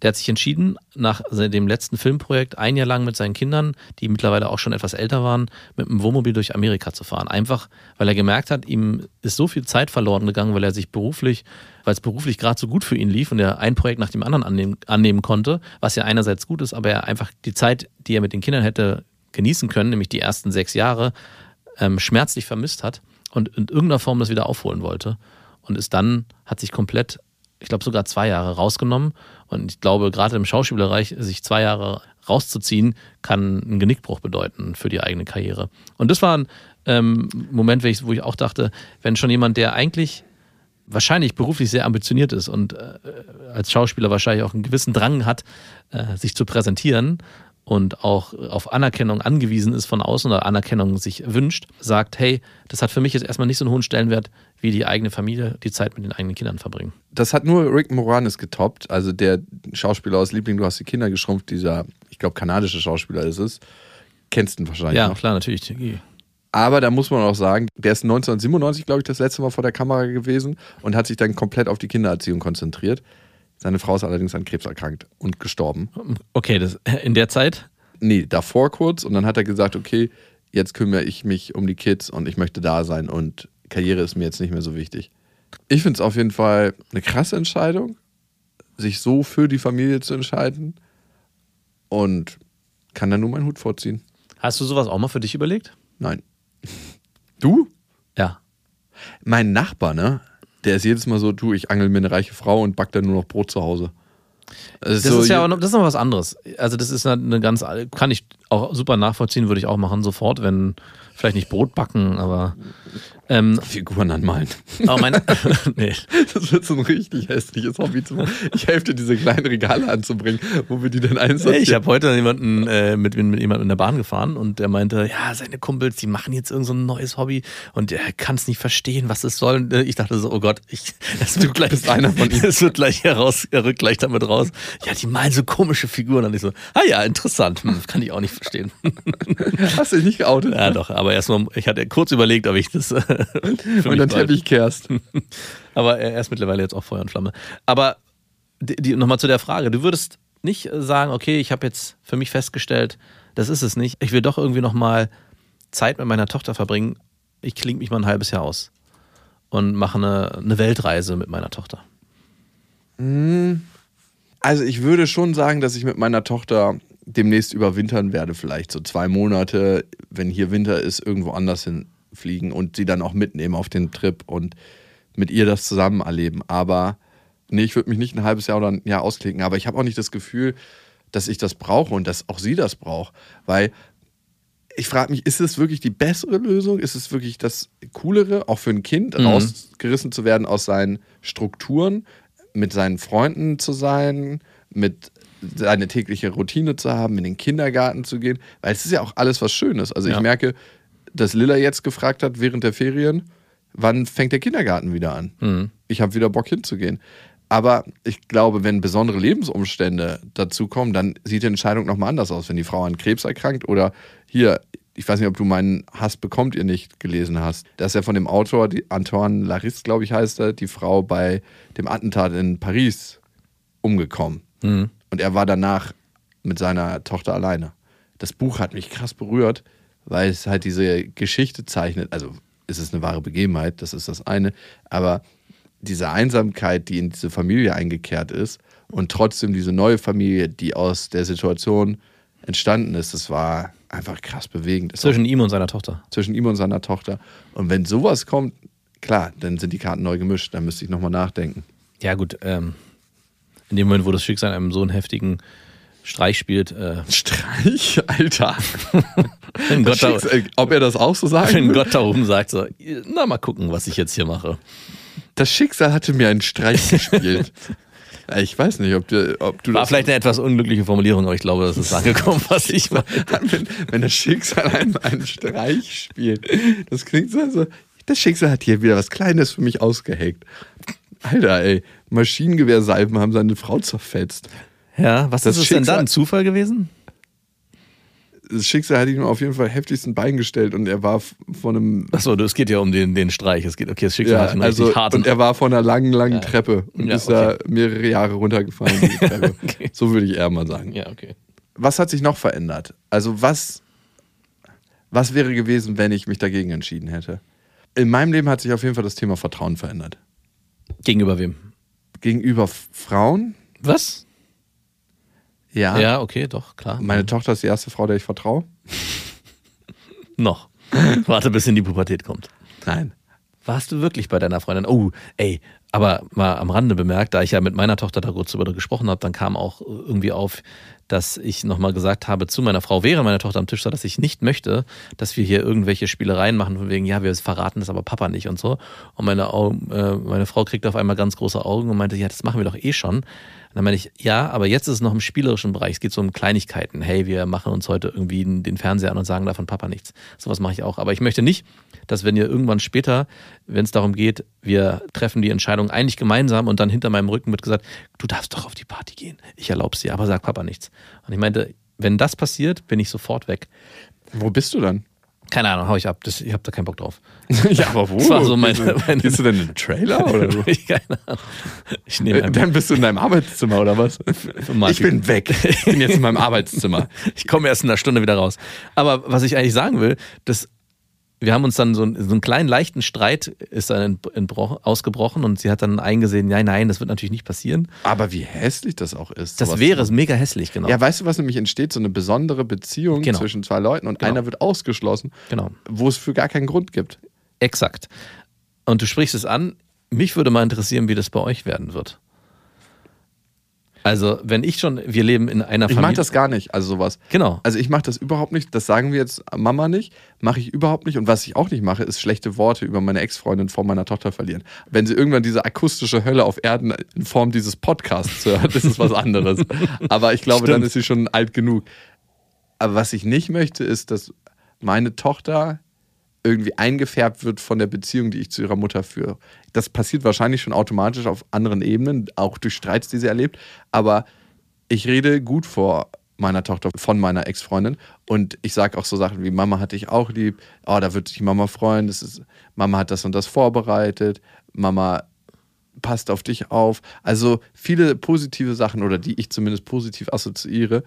Speaker 5: der hat sich entschieden, nach dem letzten Filmprojekt ein Jahr lang mit seinen Kindern, die mittlerweile auch schon etwas älter waren, mit einem Wohnmobil durch Amerika zu fahren. Einfach, weil er gemerkt hat, ihm ist so viel Zeit verloren gegangen, weil er sich beruflich, weil es beruflich gerade so gut für ihn lief und er ein Projekt nach dem anderen annehmen, annehmen konnte, was ja einerseits gut ist, aber er einfach die Zeit, die er mit den Kindern hätte genießen können, nämlich die ersten sechs Jahre, ähm, schmerzlich vermisst hat und in irgendeiner Form das wieder aufholen wollte. Und ist dann, hat sich komplett, ich glaube sogar zwei Jahre rausgenommen. Und ich glaube, gerade im Schauspielbereich, sich zwei Jahre rauszuziehen, kann einen Genickbruch bedeuten für die eigene Karriere. Und das war ein ähm, Moment, wo ich, auch dachte, wenn schon jemand, der eigentlich wahrscheinlich beruflich sehr ambitioniert ist und äh, als Schauspieler wahrscheinlich auch einen gewissen Drang hat, äh, sich zu präsentieren und auch auf Anerkennung angewiesen ist von außen oder Anerkennung sich wünscht, sagt, hey, das hat für mich jetzt erstmal nicht so einen hohen Stellenwert wie die eigene Familie, die Zeit mit den eigenen Kindern verbringen.
Speaker 6: Das hat nur Rick Moranis getoppt, also der Schauspieler aus Liebling, du hast die Kinder geschrumpft, dieser, ich glaube, kanadische Schauspieler ist es. Kennst du ihn wahrscheinlich
Speaker 5: Ja,
Speaker 6: noch.
Speaker 5: klar, natürlich.
Speaker 6: Aber da muss man auch sagen, der ist 1997, glaube ich, das letzte Mal vor der Kamera gewesen und hat sich dann komplett auf die Kindererziehung konzentriert. Seine Frau ist allerdings an Krebs erkrankt und gestorben.
Speaker 5: Okay, das, in der Zeit,
Speaker 6: Nee, davor kurz und dann hat er gesagt, okay, jetzt kümmere ich mich um die Kids und ich möchte da sein und Karriere ist mir jetzt nicht mehr so wichtig. Ich finde es auf jeden Fall eine krasse Entscheidung, sich so für die Familie zu entscheiden und kann da nur meinen Hut vorziehen.
Speaker 5: hast du sowas auch mal für dich überlegt?
Speaker 6: Nein. *laughs* Du?
Speaker 5: Ja.
Speaker 6: Mein Nachbar, ne? Der ist jedes Mal so, du, ich angel mir eine reiche Frau und back dann nur noch Brot zu Hause.
Speaker 5: Das ist ja auch noch, das ist noch was anderes. Also das ist eine ganz, kann ich auch super nachvollziehen, würde ich auch machen sofort, wenn vielleicht nicht Brot backen, aber ähm,
Speaker 6: Figuren anmalen.
Speaker 5: aber mein, *laughs* *laughs* nee,
Speaker 6: Das wird so ein richtig hässliches Hobby zu machen. Ich helfe dir, diese kleinen Regale anzubringen, wo wir die dann einsortieren.
Speaker 5: ich habe heute jemanden äh, mit, mit jemandem in der Bahn gefahren und der meinte, ja, seine Kumpels, die machen jetzt irgend so ein neues Hobby und er kann es nicht verstehen, was es soll. Und, äh, Ich dachte so, oh Gott, ich, *laughs* das wird gleich,
Speaker 6: bist einer von ihnen.
Speaker 5: Es wird gleich heraus, er rückt gleich damit raus. Ja, die malen so komische Figuren. Und ich so, ah ja, interessant, hm, kann ich auch nicht verstehen.
Speaker 6: Hast du dich nicht geoutet?
Speaker 5: Ja, doch, aber erstmal, ich hatte kurz überlegt, ob ich das *laughs*
Speaker 6: und dann
Speaker 5: behalte.
Speaker 6: Teppich kehrst. *laughs*
Speaker 5: Aber er ist mittlerweile jetzt auch Feuer und Flamme. Aber die, die, nochmal zu der Frage. Du würdest nicht äh, sagen, okay, ich habe jetzt für mich festgestellt, das ist es nicht. Ich will doch irgendwie nochmal Zeit mit meiner Tochter verbringen. Ich klinge mich mal ein halbes Jahr aus und mache eine, eine Weltreise mit meiner Tochter.
Speaker 6: Also ich würde schon sagen, dass ich mit meiner Tochter demnächst überwintern werde, vielleicht so zwei Monate, wenn hier Winter ist, irgendwo anders hin fliegen und sie dann auch mitnehmen auf den Trip und mit ihr das zusammen erleben. Aber nee, ich würde mich nicht ein halbes Jahr oder ein Jahr ausklicken, aber ich habe auch nicht das Gefühl, dass ich das brauche und dass auch sie das braucht. Weil ich frage mich, ist es wirklich die bessere Lösung? Ist es wirklich das Coolere, auch für ein Kind,
Speaker 5: Mhm.
Speaker 6: rausgerissen zu werden aus seinen Strukturen, mit seinen Freunden zu sein, mit seine tägliche Routine zu haben, in den Kindergarten zu gehen? Weil es ist ja auch alles was Schönes. Also
Speaker 5: Ja.
Speaker 6: ich merke, dass Lilla jetzt gefragt hat während der Ferien, wann fängt der Kindergarten wieder an?
Speaker 5: Mhm.
Speaker 6: Ich habe wieder Bock hinzugehen. Aber ich glaube, wenn besondere Lebensumstände dazukommen, dann sieht die Entscheidung nochmal anders aus. Wenn die Frau an Krebs erkrankt oder hier, ich weiß nicht, ob du meinen Hass bekommt ihr nicht gelesen hast. Das ist ja von dem Autor, die Antoine Larisse, glaube ich, heißt er, die Frau bei dem Attentat in Paris umgekommen.
Speaker 5: Mhm.
Speaker 6: Und er war danach mit seiner Tochter alleine. Das Buch hat mich krass berührt, weil es halt diese Geschichte zeichnet. Also es ist eine wahre Begebenheit, das ist das eine. Aber diese Einsamkeit, die in diese Familie eingekehrt ist und trotzdem diese neue Familie, die aus der Situation entstanden ist, das war einfach krass bewegend.
Speaker 5: Zwischen ihm und seiner Tochter.
Speaker 6: zwischen ihm und seiner Tochter. Und wenn sowas kommt, klar, dann sind die Karten neu gemischt. Dann müsste ich nochmal nachdenken.
Speaker 5: Ja, gut. Ähm, in dem Moment, wo das Schicksal einem so einen heftigen Streich spielt, äh,
Speaker 6: Streich, Alter. *laughs*
Speaker 5: wenn, Gott da,
Speaker 6: ob er das auch so sagen
Speaker 5: wenn? Gott da oben sagt, so, na mal gucken, was ich jetzt hier mache.
Speaker 6: Das Schicksal hatte mir einen Streich gespielt. *laughs* Ich weiß nicht, ob du, ob du
Speaker 5: War
Speaker 6: das.
Speaker 5: vielleicht eine etwas unglückliche Formulierung, aber ich glaube, das ist *laughs* angekommen, was ich meine.
Speaker 6: wenn, wenn das Schicksal einem einen Streich spielt. Das klingt so, so. Das Schicksal hat hier wieder was Kleines für mich ausgeheckt. Alter, ey. Maschinengewehrsalben haben seine Frau zerfetzt.
Speaker 5: Ja, was
Speaker 6: Das
Speaker 5: ist es denn
Speaker 6: Schicksal-
Speaker 5: dann? Zufall gewesen?
Speaker 6: Das Schicksal hat ihm auf jeden Fall heftigsten Bein gestellt und er war von einem.
Speaker 5: Achso, es geht ja um den, den Streich. Es geht, okay, das Schicksal
Speaker 6: Ja,
Speaker 5: hat ihn
Speaker 6: also,
Speaker 5: richtig hart.
Speaker 6: und er war von einer langen, langen
Speaker 5: Ja.
Speaker 6: Treppe und
Speaker 5: Ja,
Speaker 6: ist da mehrere Jahre runtergefallen. *laughs*
Speaker 5: Okay.
Speaker 6: So würde ich eher mal sagen.
Speaker 5: ja, okay.
Speaker 6: was hat sich noch verändert? Also was, was wäre gewesen, wenn ich mich dagegen entschieden hätte? In meinem Leben hat sich auf jeden Fall das Thema Vertrauen verändert.
Speaker 5: Gegenüber wem?
Speaker 6: Gegenüber Frauen,
Speaker 5: Was?
Speaker 6: Ja.
Speaker 5: Ja, okay, doch, klar.
Speaker 6: Meine Tochter ist die erste Frau, der ich vertraue. *laughs*
Speaker 5: Noch. Warte, bis in die Pubertät kommt.
Speaker 6: Nein.
Speaker 5: Warst du wirklich bei deiner Freundin? Oh, ey, aber mal am Rande bemerkt, da ich ja mit meiner Tochter da kurz drüber gesprochen habe, dann kam auch irgendwie auf, dass ich nochmal gesagt habe zu meiner Frau, während meine Tochter am Tisch saß, dass ich nicht möchte, dass wir hier irgendwelche Spielereien machen, von wegen, ja, wir verraten das aber Papa nicht und so. Und meine, äh, meine Frau kriegte auf einmal ganz große Augen und meinte, ja, das machen wir doch eh schon. Und dann meine ich, ja, aber jetzt ist es noch im spielerischen Bereich. Es geht so um Kleinigkeiten. Hey, wir machen uns heute irgendwie den Fernseher an und sagen davon Papa nichts. Sowas mache ich auch. Aber ich möchte nicht, dass wenn ihr irgendwann später, wenn es darum geht, wir treffen die Entscheidung eigentlich gemeinsam und dann hinter meinem Rücken wird gesagt, du darfst doch auf die Party gehen. Ich erlaub's dir, aber sag Papa nichts. Und ich meinte, wenn das passiert, bin ich sofort weg.
Speaker 6: Wo bist du dann?
Speaker 5: Keine Ahnung, hau ich ab. Das, ich habe da keinen Bock drauf. *laughs*
Speaker 6: ja, aber wo?
Speaker 5: Das war so meine-
Speaker 6: Gehst du-
Speaker 5: meine-
Speaker 6: Gehst du denn in den Trailer oder so? *laughs*
Speaker 5: ich, keine Ahnung. Ich nehme
Speaker 6: Äh. Dann bist du in deinem Arbeitszimmer oder was? *laughs* Ich bin weg. Ich bin jetzt in meinem Arbeitszimmer.
Speaker 5: Ich komme erst in einer Stunde wieder raus. Aber was ich eigentlich sagen will, dass wir haben uns dann so, einen- so einen kleinen leichten Streit ist dann entbrochen, ausgebrochen und sie hat dann eingesehen, nein, nein, das wird natürlich nicht passieren.
Speaker 6: Aber wie hässlich das auch ist.
Speaker 5: Das wäre
Speaker 6: zu-
Speaker 5: mega hässlich, genau.
Speaker 6: Ja, weißt du, was nämlich entsteht? So eine besondere Beziehung
Speaker 5: Genau.
Speaker 6: zwischen zwei Leuten und
Speaker 5: Genau.
Speaker 6: einer wird ausgeschlossen,
Speaker 5: Genau.
Speaker 6: wo es für gar keinen Grund gibt.
Speaker 5: Exakt. Und du sprichst es an. Mich würde mal interessieren, wie das bei euch werden wird. Also, wenn ich schon, wir leben in einer
Speaker 6: Ich
Speaker 5: Familie.
Speaker 6: mache das gar nicht, also sowas.
Speaker 5: Genau.
Speaker 6: Also ich mache das überhaupt nicht, das sagen wir jetzt Mama nicht, mache ich überhaupt nicht. Und was ich auch nicht mache, ist schlechte Worte über meine Ex-Freundin vor meiner Tochter verlieren. Wenn sie irgendwann diese akustische Hölle auf Erden in Form dieses Podcasts hört, ist es was anderes. *laughs* Aber ich glaube, dann
Speaker 5: Stimmt.
Speaker 6: ist sie schon alt genug. Aber was ich nicht möchte, ist, dass meine Tochter irgendwie eingefärbt wird von der Beziehung, die ich zu ihrer Mutter führe. Das passiert wahrscheinlich schon automatisch auf anderen Ebenen, auch durch Streits, die sie erlebt. Aber ich rede gut vor meiner Tochter von meiner Ex-Freundin und ich sage auch so Sachen wie Mama hat dich auch lieb, oh, da wird sich Mama freuen, das ist, Mama hat das und das vorbereitet, Mama passt auf dich auf. Also viele positive Sachen oder die ich zumindest positiv assoziiere,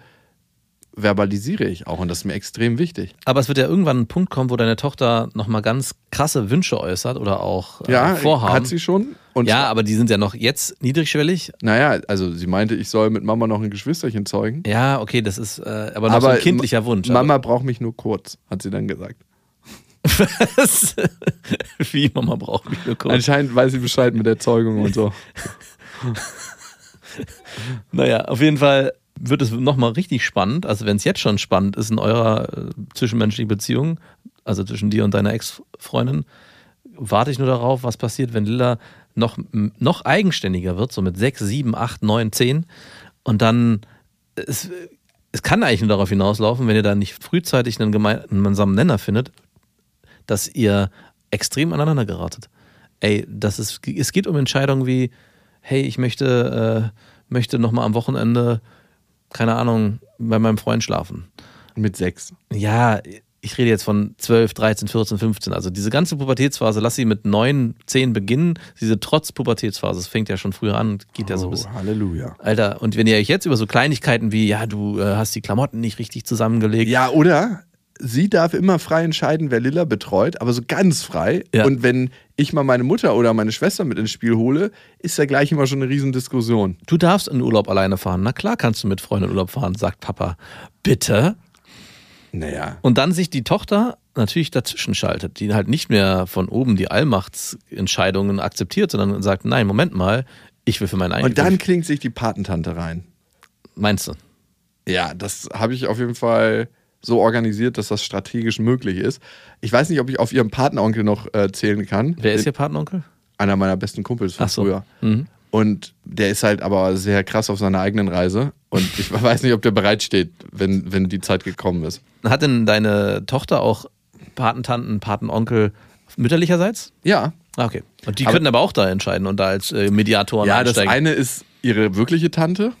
Speaker 6: verbalisiere ich auch und das ist mir extrem wichtig.
Speaker 5: Aber es wird ja irgendwann ein Punkt kommen, wo deine Tochter nochmal ganz krasse Wünsche äußert oder auch äh,
Speaker 6: Ja,
Speaker 5: Vorhaben.
Speaker 6: hat sie schon. Und
Speaker 5: ja, aber die sind ja noch jetzt niedrigschwellig.
Speaker 6: Naja, also sie meinte, ich soll mit Mama noch ein Geschwisterchen zeugen.
Speaker 5: Ja, okay, das ist äh, aber noch so ein kindlicher Wunsch.
Speaker 6: Mama braucht mich nur kurz, hat sie dann gesagt.
Speaker 5: Was? *laughs* Wie Mama braucht Videocall.
Speaker 6: Anscheinend weiß sie Bescheid mit der Zeugung und so. *laughs*
Speaker 5: Naja, auf jeden Fall wird es nochmal richtig spannend. Also wenn es jetzt schon spannend ist in eurer äh, zwischenmenschlichen Beziehung, also zwischen dir und deiner Ex-Freundin, warte ich nur darauf, was passiert, wenn Lilla noch, noch eigenständiger wird, so mit 6, 7, 8, 9, 10 und dann es, es kann eigentlich nur darauf hinauslaufen, wenn ihr da nicht frühzeitig einen gemeinsamen Nenner findet, dass ihr extrem aneinander geratet. Ey, das ist, es geht um Entscheidungen wie, hey, ich möchte, äh, möchte nochmal am Wochenende, keine Ahnung, bei meinem Freund schlafen.
Speaker 6: Mit sechs.
Speaker 5: Ja, ich rede jetzt von 12, 13, 14, 15. Also diese ganze Pubertätsphase, lass sie mit 9, 10 beginnen. Diese trotz Pubertätsphase, das fängt ja schon früher an, geht ja so
Speaker 6: Oh,
Speaker 5: bis.
Speaker 6: Halleluja.
Speaker 5: Alter, und wenn ihr euch jetzt über so Kleinigkeiten wie, ja, du äh, hast die Klamotten nicht richtig zusammengelegt.
Speaker 6: Ja, oder? Sie darf immer frei entscheiden, wer Lilla betreut, aber so ganz frei.
Speaker 5: Ja.
Speaker 6: Und wenn ich mal meine Mutter oder meine Schwester mit ins Spiel hole, ist da gleich immer schon eine Riesendiskussion.
Speaker 5: Du darfst in Urlaub alleine fahren. Na klar kannst du mit Freunden in Urlaub fahren, sagt Papa. Bitte?
Speaker 6: Naja.
Speaker 5: Und dann sich die Tochter natürlich dazwischen schaltet, die halt nicht mehr von oben die Allmachtsentscheidungen akzeptiert, sondern sagt, nein, Moment mal, ich will für meinen eigenen.
Speaker 6: Und dann klingt sich die Patentante rein.
Speaker 5: meinst du?
Speaker 6: Ja, das habe ich auf jeden Fall so organisiert, dass das strategisch möglich ist. Ich weiß nicht, ob ich auf ihren Patenonkel noch äh, zählen kann.
Speaker 5: Wer ist Ihr Patenonkel?
Speaker 6: Einer meiner besten Kumpels von
Speaker 5: so.
Speaker 6: früher.
Speaker 5: Mhm.
Speaker 6: Und der ist halt aber sehr krass auf seiner eigenen Reise. Und ich *laughs* weiß nicht, ob der bereitsteht, wenn, wenn die Zeit gekommen ist.
Speaker 5: Hat denn deine Tochter auch Patentanten, Patenonkel mütterlicherseits?
Speaker 6: Ja.
Speaker 5: Ah, okay. Und die
Speaker 6: Aber-
Speaker 5: könnten aber auch da entscheiden und da als äh, Mediatoren
Speaker 6: Ja, das
Speaker 5: einsteigen.
Speaker 6: eine ist ihre wirkliche Tante.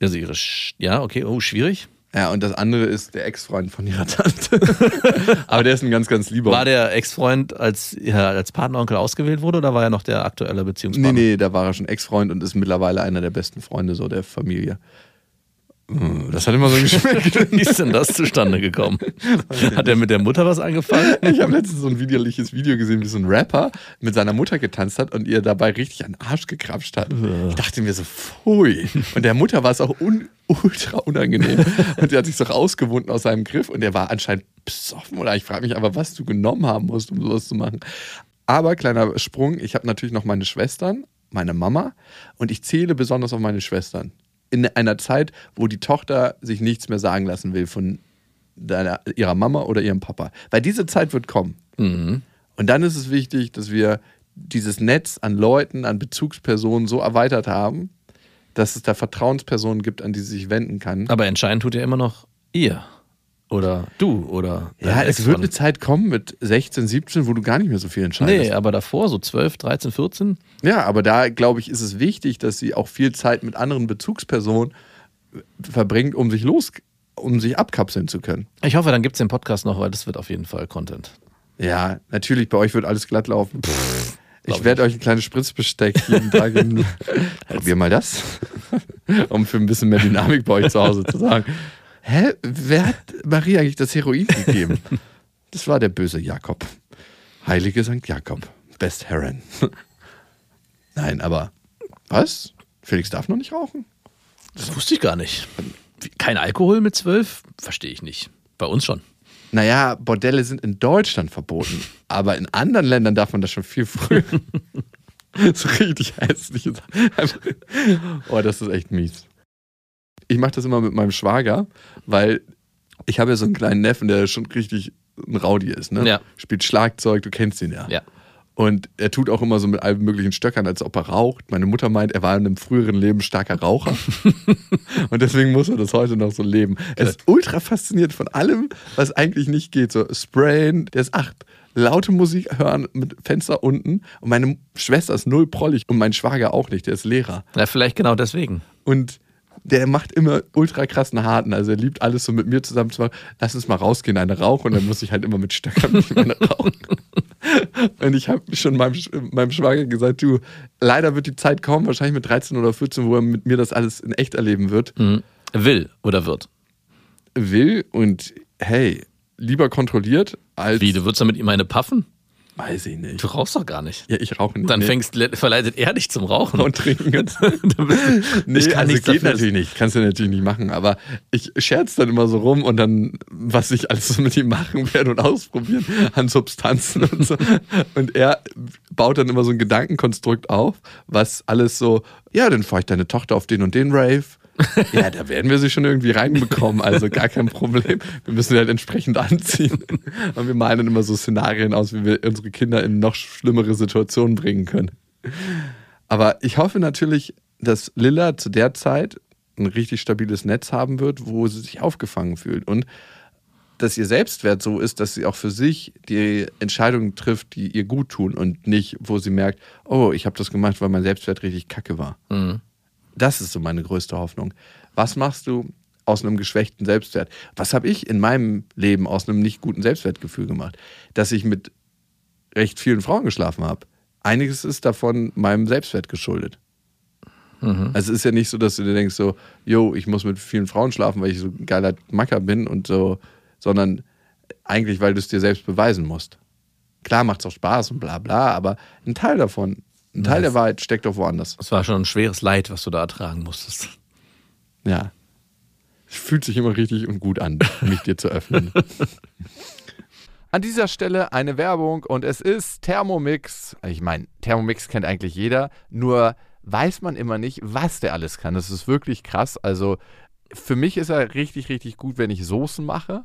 Speaker 5: also ihre, Sch ja, okay, oh, schwierig.
Speaker 6: Ja, und das andere ist der Ex-Freund von ihrer Tante. *laughs* aber der ist ein ganz, ganz lieber.
Speaker 5: War der Ex-Freund als, ja, als Patenonkel ausgewählt wurde oder war er noch der aktuelle
Speaker 6: Nee,
Speaker 5: Beziehungspartner?
Speaker 6: nee, da war er schon Ex-Freund und ist mittlerweile einer der besten Freunde so der Familie. Hm, Das hat immer so geschmeckt. *laughs*
Speaker 5: Wie ist denn das zustande gekommen? Hat er mit der Mutter was angefangen? *laughs*
Speaker 6: Ich habe letztens so ein widerliches Video gesehen, wie so ein Rapper mit seiner Mutter getanzt hat und ihr dabei richtig an den Arsch gekrapscht hat. Ich dachte mir so, pfui. Und der Mutter war es auch un ultra unangenehm. Und sie hat sich so rausgewunden aus seinem Griff und der war anscheinend besoffen. Oder ich frage mich aber, was du genommen haben musst, um sowas zu machen. Aber kleiner Sprung, ich habe natürlich noch meine Schwestern, meine Mama und ich zähle besonders auf meine Schwestern. In einer Zeit, wo die Tochter sich nichts mehr sagen lassen will von deiner, ihrer Mama oder ihrem Papa. Weil diese Zeit wird kommen. Und dann ist es wichtig, dass wir dieses Netz an Leuten, an Bezugspersonen so erweitert haben, dass es da Vertrauenspersonen gibt, an die sie sich wenden kann.
Speaker 5: Aber entscheidend tut ja immer noch ihr. Oder du oder
Speaker 6: ja, es wird eine Zeit kommen mit 16, 17, wo du gar nicht mehr so viel entscheidest.
Speaker 5: Nee, aber davor, so 12, 13, 14.
Speaker 6: Ja, aber da glaube ich, ist es wichtig, dass sie auch viel Zeit mit anderen Bezugspersonen verbringt, um sich los, um sich abkapseln zu können.
Speaker 5: Ich hoffe, dann gibt es den Podcast noch, weil das wird auf jeden Fall Content.
Speaker 6: Ja, natürlich, bei euch wird alles glatt laufen.
Speaker 5: Glaub
Speaker 6: ich werde euch ein kleines Spritzbesteck jeden Tag. *laughs* Probier mal das. *laughs* um für ein bisschen mehr Dynamik bei euch zu Hause zu sagen. Hä? Wer hat Maria eigentlich das Heroin gegeben? *laughs* Das war der böse Jakob. Heilige St. Jakob. Best Heron. Nein, aber was? Felix darf noch nicht rauchen?
Speaker 5: Das wusste ich gar nicht. Kein Alkohol mit 12? Verstehe ich nicht. Bei uns schon.
Speaker 6: Naja, Bordelle sind in Deutschland verboten, aber in anderen Ländern darf man das schon viel früher. *laughs* so richtig hässlich. *laughs* Oh, das ist echt mies. Ich mache das immer mit meinem Schwager, weil ich habe ja so einen kleinen Neffen, der schon richtig ein Rowdy ist. Ne?
Speaker 5: Ja.
Speaker 6: Spielt Schlagzeug, du kennst ihn ja.
Speaker 5: Ja.
Speaker 6: Und er tut auch immer so mit allen möglichen Stöckern, als ob er raucht. Meine Mutter meint, er war in einem früheren Leben starker Raucher. *laughs* und deswegen muss er das heute noch so leben. Er ist ultra fasziniert von allem, was eigentlich nicht geht. So Sprayen, der ist acht. Laute Musik hören mit Fenster unten. Und meine Schwester ist null prollig und mein Schwager auch nicht, der ist Lehrer.
Speaker 5: Ja, vielleicht genau deswegen.
Speaker 6: Und der macht immer ultra krassen Harten. Also er liebt alles so mit mir zusammen zu machen. Lass uns mal rausgehen, eine rauchen. Und dann muss ich halt immer mit Stöckern *laughs* mit meine rauchen. Und ich habe schon meinem, meinem Schwager gesagt, du, leider wird die Zeit kommen, wahrscheinlich mit 13 oder 14, wo er mit mir das alles in echt erleben wird.
Speaker 5: Mhm. Will oder wird.
Speaker 6: Will und hey, lieber kontrolliert als.
Speaker 5: Wie, du würdest dann mit ihm eine paffen?
Speaker 6: Weiß ich nicht.
Speaker 5: Du rauchst doch gar nicht.
Speaker 6: Ja, ich rauche nicht.
Speaker 5: Dann
Speaker 6: nee.
Speaker 5: fängst, verleitet er dich zum Rauchen.
Speaker 6: und trinken. *laughs* nee,
Speaker 5: ich kann
Speaker 6: also geht
Speaker 5: dafür.
Speaker 6: natürlich nicht. Kannst du natürlich nicht machen. Aber ich scherze dann immer so rum und dann, was ich alles so mit ihm machen werde und ausprobieren an Substanzen und so. *laughs* Und er baut dann immer so ein Gedankenkonstrukt auf, was alles so, ja, dann fahre ich deine Tochter auf den und den Rave. Ja, da werden wir sie schon irgendwie reinbekommen, also gar kein Problem. Wir müssen sie halt entsprechend anziehen. Und wir dann immer so Szenarien aus, wie wir unsere Kinder in noch schlimmere Situationen bringen können. Aber ich hoffe natürlich, dass Lilla zu der Zeit ein richtig stabiles Netz haben wird, wo sie sich aufgefangen fühlt. Und dass ihr Selbstwert so ist, dass sie auch für sich die Entscheidungen trifft, die ihr gut tun und nicht, wo sie merkt, oh, ich habe das gemacht, weil mein Selbstwert richtig kacke war. Das ist so meine größte Hoffnung. Was machst du aus einem geschwächten Selbstwert? Was habe ich in meinem Leben aus einem nicht guten Selbstwertgefühl gemacht? Dass ich mit recht vielen Frauen geschlafen habe. Einiges ist davon meinem Selbstwert geschuldet. Also es ist ja nicht so, dass du dir denkst so, yo, ich muss mit vielen Frauen schlafen, weil ich so ein geiler Macker bin und so, sondern eigentlich, weil du es dir selbst beweisen musst. Klar macht es auch Spaß und bla bla, aber ein Teil davon, ein Teil der Wahrheit steckt doch woanders.
Speaker 5: Das war schon ein schweres Leid, was du da ertragen musstest.
Speaker 6: Ja. Es fühlt sich immer richtig und gut an, mich dir zu öffnen. *laughs*
Speaker 7: An dieser Stelle eine Werbung und es ist Thermomix. Ich meine, Thermomix kennt eigentlich jeder, nur weiß man immer nicht, was der alles kann. Das ist wirklich krass. Also für mich ist er richtig, richtig gut, wenn ich Soßen mache.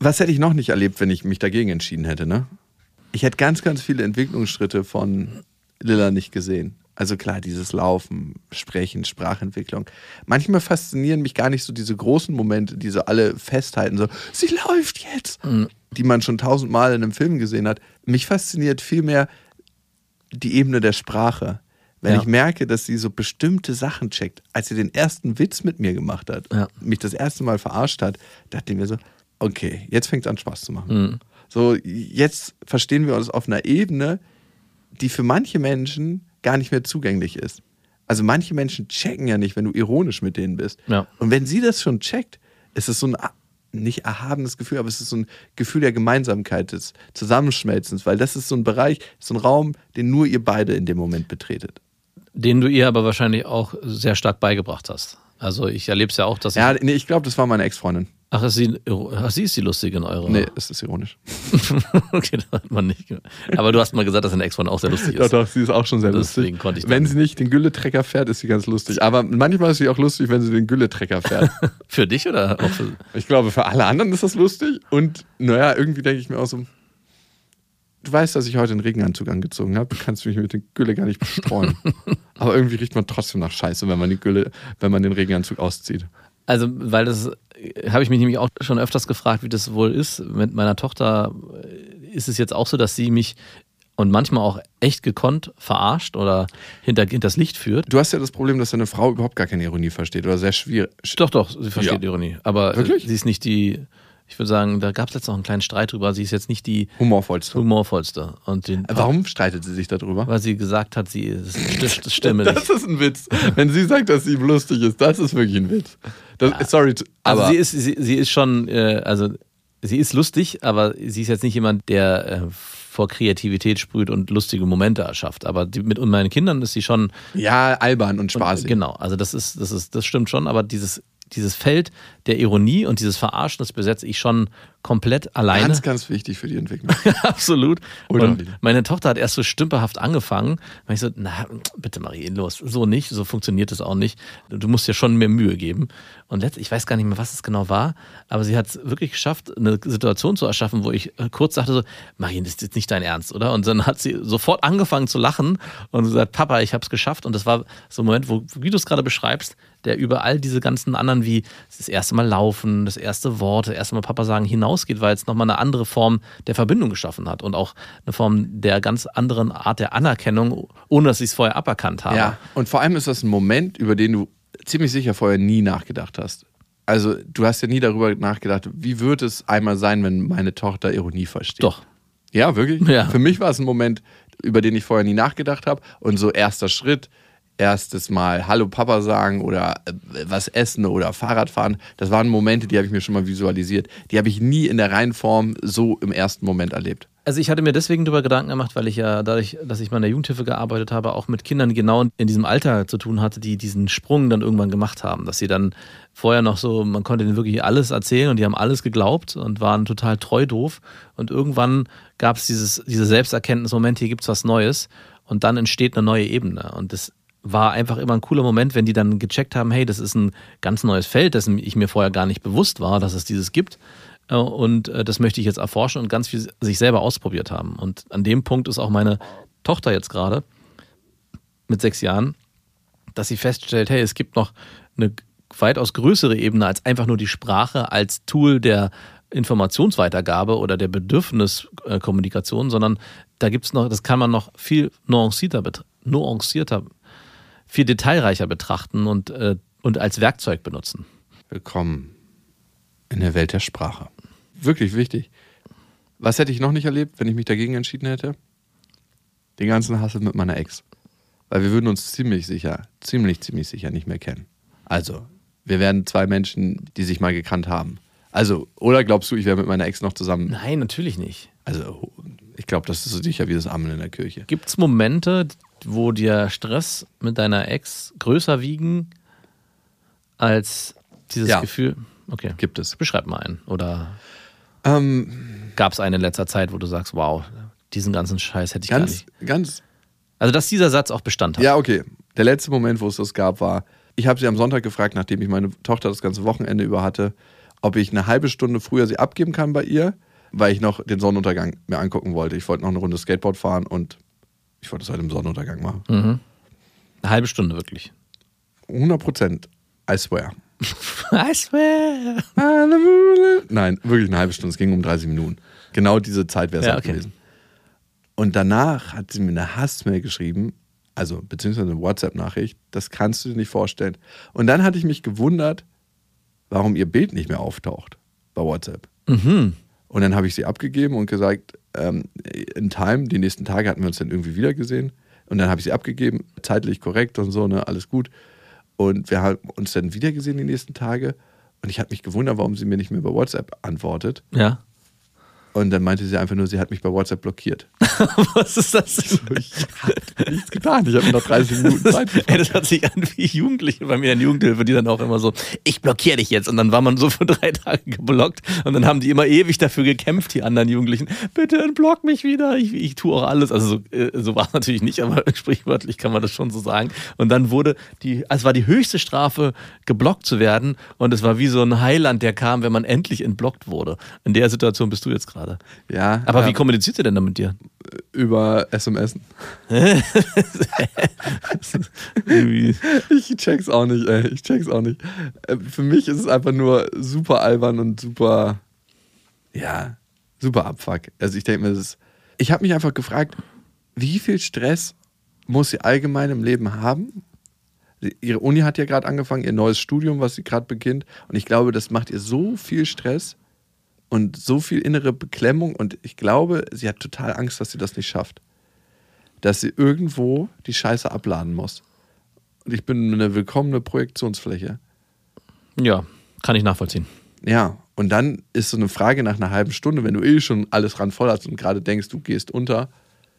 Speaker 6: Was hätte ich noch nicht erlebt, wenn ich mich dagegen entschieden hätte, ne? Ich hätte ganz, ganz viele Entwicklungsschritte von Lilla nicht gesehen. Also klar, dieses Laufen, Sprechen, Sprachentwicklung. Manchmal faszinieren mich gar nicht so diese großen Momente, die so alle festhalten, so, sie läuft jetzt, die man schon tausendmal in einem Film gesehen hat. Mich fasziniert vielmehr die Ebene der Sprache. Wenn
Speaker 5: Ja.
Speaker 6: ich merke, dass sie so bestimmte Sachen checkt. Als sie den ersten Witz mit mir gemacht hat,
Speaker 5: Ja.
Speaker 6: mich das erste Mal verarscht hat, dachte ich mir so, okay, jetzt fängt es an Spaß zu machen.
Speaker 5: Mhm.
Speaker 6: So, jetzt verstehen wir uns auf einer Ebene, die für manche Menschen gar nicht mehr zugänglich ist. Also manche Menschen checken ja nicht, wenn du ironisch mit denen bist.
Speaker 5: Ja.
Speaker 6: Und wenn sie das schon checkt, ist es so ein nicht erhabenes Gefühl, aber es ist so ein Gefühl der Gemeinsamkeit, des Zusammenschmelzens, weil das ist so ein Bereich, so ein Raum, den nur ihr beide in dem Moment betretet.
Speaker 5: Den du ihr aber wahrscheinlich auch sehr stark beigebracht hast. Also ich erlebe es ja auch, dass
Speaker 6: Ja,
Speaker 5: ich,
Speaker 6: nee, ich glaube, das war meine Ex-Freundin.
Speaker 5: Ach, ist sie, ach, sie ist die Lustige in eurer.
Speaker 6: Nee, es ist ironisch. *laughs*
Speaker 5: okay, das hat man nicht. ge- Aber du hast mal gesagt, dass deine Ex-Freundin auch sehr lustig
Speaker 6: Doch,
Speaker 5: ist.
Speaker 6: doch, sie ist auch schon sehr
Speaker 5: Deswegen
Speaker 6: lustig.
Speaker 5: konnte ich
Speaker 6: wenn sie nicht den Gülletrecker fährt, ist sie ganz lustig. Aber manchmal ist sie auch lustig, wenn sie den Gülletrecker fährt. *laughs*
Speaker 5: Für dich oder auch für.
Speaker 6: ich glaube, für alle anderen ist das lustig. Und naja, irgendwie denke ich mir auch so, du weißt, dass ich heute einen Regenanzug angezogen habe. Du kannst mich mit der Gülle gar nicht bestreuen. *laughs* Aber irgendwie riecht man trotzdem nach Scheiße, wenn man die Gülle, wenn man den Regenanzug auszieht.
Speaker 5: Also, weil das habe ich mich nämlich auch schon öfters gefragt, wie das wohl ist. Mit meiner Tochter äh, ist es jetzt auch so, dass sie mich und manchmal auch echt gekonnt verarscht oder hinter, hinters Licht führt.
Speaker 6: Du hast ja das Problem, dass deine Frau überhaupt gar keine Ironie versteht oder sehr schwierig.
Speaker 5: Doch, doch, sie versteht
Speaker 6: Ja.
Speaker 5: Ironie. Aber
Speaker 6: Wirklich?
Speaker 5: sie ist nicht die, ich würde sagen, da gab es jetzt noch einen kleinen Streit drüber. Sie ist jetzt nicht die
Speaker 6: Humorvollste.
Speaker 5: humorvollste. Und den,
Speaker 6: Warum streitet sie sich darüber?
Speaker 5: Weil sie gesagt hat, sie ist, das, das stimme
Speaker 6: Das ist ein Witz. Wenn sie sagt, dass sie lustig ist, das ist wirklich ein Witz. Das, Sorry,
Speaker 5: Also
Speaker 6: aber
Speaker 5: sie ist, sie, sie ist schon, äh, also sie ist lustig, aber sie ist jetzt nicht jemand, der äh, vor Kreativität sprüht und lustige Momente erschafft. Aber die, mit meinen Kindern ist sie schon
Speaker 6: ja albern und spaßig.
Speaker 5: Genau, also das ist, das ist, das stimmt schon, aber dieses, dieses Feld der Ironie und dieses Verarschen, das besetze ich schon komplett alleine.
Speaker 6: Ganz, ganz wichtig für die Entwicklung. *laughs*
Speaker 5: Absolut.
Speaker 6: Oder
Speaker 5: und meine Tochter hat erst so stümperhaft angefangen. Und ich so, na, bitte Marie, los, so nicht, so funktioniert es auch nicht. Du musst dir schon mehr Mühe geben. Und letztlich, ich weiß gar nicht mehr, was es genau war, aber sie hat es wirklich geschafft, eine Situation zu erschaffen, wo ich äh, kurz sagte so, Marie, das ist jetzt nicht dein Ernst, oder? Und dann hat sie sofort angefangen zu lachen und gesagt, Papa, ich habe es geschafft. Und das war so ein Moment, wo, wie du es gerade beschreibst, der über all diese ganzen anderen wie das erste Mal laufen, das erste Wort, das erste Mal Papa sagen hinausgeht, weil es nochmal eine andere Form der Verbindung geschaffen hat und auch eine Form der ganz anderen Art der Anerkennung, ohne dass ich es vorher aberkannt habe.
Speaker 6: Ja, und vor allem ist das ein Moment, über den du ziemlich sicher vorher nie nachgedacht hast. Also, du hast ja nie darüber nachgedacht, wie wird es einmal sein, wenn meine Tochter Ironie versteht.
Speaker 5: Doch.
Speaker 6: Ja, wirklich?
Speaker 5: Ja.
Speaker 6: Für mich war es ein Moment, über den ich vorher nie nachgedacht habe. Und so erster Schritt, erstes Mal Hallo Papa sagen oder äh, was essen oder Fahrrad fahren, das waren Momente, die habe ich mir schon mal visualisiert. Die habe ich nie in der Reihenform so im ersten Moment erlebt.
Speaker 5: Also ich hatte mir deswegen darüber Gedanken gemacht, weil ich ja dadurch, dass ich mal in der Jugendhilfe gearbeitet habe, auch mit Kindern genau in diesem Alter zu tun hatte, die diesen Sprung dann irgendwann gemacht haben. Dass sie dann vorher noch so, man konnte ihnen wirklich alles erzählen und die haben alles geglaubt und waren total treu doof. Und irgendwann gab es dieses, diese Selbsterkenntnis, Moment, hier gibt's was Neues und dann entsteht eine neue Ebene. Und das war einfach immer ein cooler Moment, wenn die dann gecheckt haben, hey, das ist ein ganz neues Feld, dessen ich mir vorher gar nicht bewusst war, dass es dieses gibt. Äh, Und äh, das möchte ich jetzt erforschen und ganz viel sich selber ausprobiert haben. Und an dem Punkt ist auch meine Tochter jetzt gerade mit sechs Jahren, dass sie feststellt, hey, es gibt noch eine weitaus größere Ebene als einfach nur die Sprache als Tool der Informationsweitergabe oder der Bedürfniskommunikation, sondern da gibt es noch, das kann man noch viel nuancierter, nuancierter viel detailreicher betrachten und, äh, und als Werkzeug benutzen.
Speaker 6: Willkommen in der Welt der Sprache. Wirklich wichtig. Was hätte ich noch nicht erlebt, wenn ich mich dagegen entschieden hätte? Den ganzen Hassel mit meiner Ex. Weil wir würden uns ziemlich sicher, ziemlich, ziemlich sicher nicht mehr kennen. Also, wir wären zwei Menschen, die sich mal gekannt haben. Also, oder glaubst du, ich wäre mit meiner Ex noch zusammen?
Speaker 5: Nein, natürlich nicht.
Speaker 6: Also, ich glaube, das ist so sicher wie das Amen in der Kirche.
Speaker 5: Gibt es Momente, wo dir Stress mit deiner Ex größer wiegen als dieses
Speaker 6: Ja.
Speaker 5: Gefühl? Okay.
Speaker 6: Gibt es.
Speaker 5: Beschreib mal einen. Oder
Speaker 6: Ähm,
Speaker 5: gab es einen in letzter Zeit, wo du sagst, wow, diesen ganzen Scheiß hätte ich gar
Speaker 6: ganz,
Speaker 5: nicht.
Speaker 6: ganz
Speaker 5: Also, dass dieser Satz auch Bestand hat.
Speaker 6: Ja, okay. Der letzte Moment, wo es das gab, war, ich habe sie am Sonntag gefragt, nachdem ich meine Tochter das ganze Wochenende über hatte, ob ich eine halbe Stunde früher sie abgeben kann bei ihr, weil ich noch den Sonnenuntergang mir angucken wollte. Ich wollte noch eine Runde Skateboard fahren und ich wollte es halt im Sonnenuntergang machen.
Speaker 5: Eine halbe Stunde wirklich.
Speaker 6: 100 Prozent. I swear. *laughs*
Speaker 5: I swear.
Speaker 6: Nein, wirklich eine halbe Stunde. Es ging um 30 Minuten. Genau diese Zeit wäre es
Speaker 5: Ja,
Speaker 6: halt
Speaker 5: okay.
Speaker 6: gewesen. Und danach hat sie mir eine Hassmail geschrieben, also beziehungsweise eine WhatsApp-Nachricht. Das kannst du dir nicht vorstellen. Und dann hatte ich mich gewundert, warum ihr Bild nicht mehr auftaucht bei WhatsApp.
Speaker 5: Mhm.
Speaker 6: Und dann habe ich sie abgegeben und gesagt, ähm, in Time, die nächsten Tage hatten wir uns dann irgendwie wieder gesehen. Und dann habe ich sie abgegeben, zeitlich korrekt und so, ne, alles gut. Und wir haben uns dann wieder gesehen die nächsten Tage. Und ich habe mich gewundert, warum sie mir nicht mehr bei WhatsApp antwortet.
Speaker 5: Ja.
Speaker 6: Und dann meinte sie einfach nur, sie hat mich bei WhatsApp blockiert. *laughs*
Speaker 5: Was ist das? denn?
Speaker 6: Ich habe nichts getan. Ich habe noch 30 *laughs* Minuten Zeit.
Speaker 5: Ey, das hat sich an wie Jugendliche bei mir in der Jugendhilfe, die dann auch immer so, ich blockiere dich jetzt. Und dann war man so für drei Tage geblockt. Und dann haben die immer ewig dafür gekämpft, die anderen Jugendlichen. Bitte entblock mich wieder. Ich, ich tue auch alles. Also so, äh, so war es natürlich nicht, aber *laughs* sprichwörtlich kann man das schon so sagen. Und dann wurde die, also es war die höchste Strafe, geblockt zu werden. Und es war wie so ein Heiland, der kam, wenn man endlich entblockt wurde. In der Situation bist du jetzt gerade. Gerade.
Speaker 6: Ja.
Speaker 5: Aber
Speaker 6: ja,
Speaker 5: wie kommuniziert ihr denn da mit dir?
Speaker 6: Über SMS. *laughs* Ich check's auch nicht, ey. Ich check's auch nicht. Äh, Für mich ist es einfach nur super albern und super, ja, super Abfuck. Also ich denke mir, das ist. Ich habe mich einfach gefragt, wie viel Stress muss sie allgemein im Leben haben? Ihre Uni hat ja gerade angefangen, ihr neues Studium, was sie gerade beginnt. Und ich glaube, das macht ihr so viel Stress und so viel innere Beklemmung. Und ich glaube, sie hat total Angst, dass sie das nicht schafft. Dass sie irgendwo die Scheiße abladen muss. Und ich bin eine willkommene Projektionsfläche.
Speaker 5: Ja, kann ich nachvollziehen.
Speaker 6: Ja, und dann ist so eine Frage nach einer halben Stunde, wenn du eh schon alles ran voll hast und gerade denkst, du gehst unter,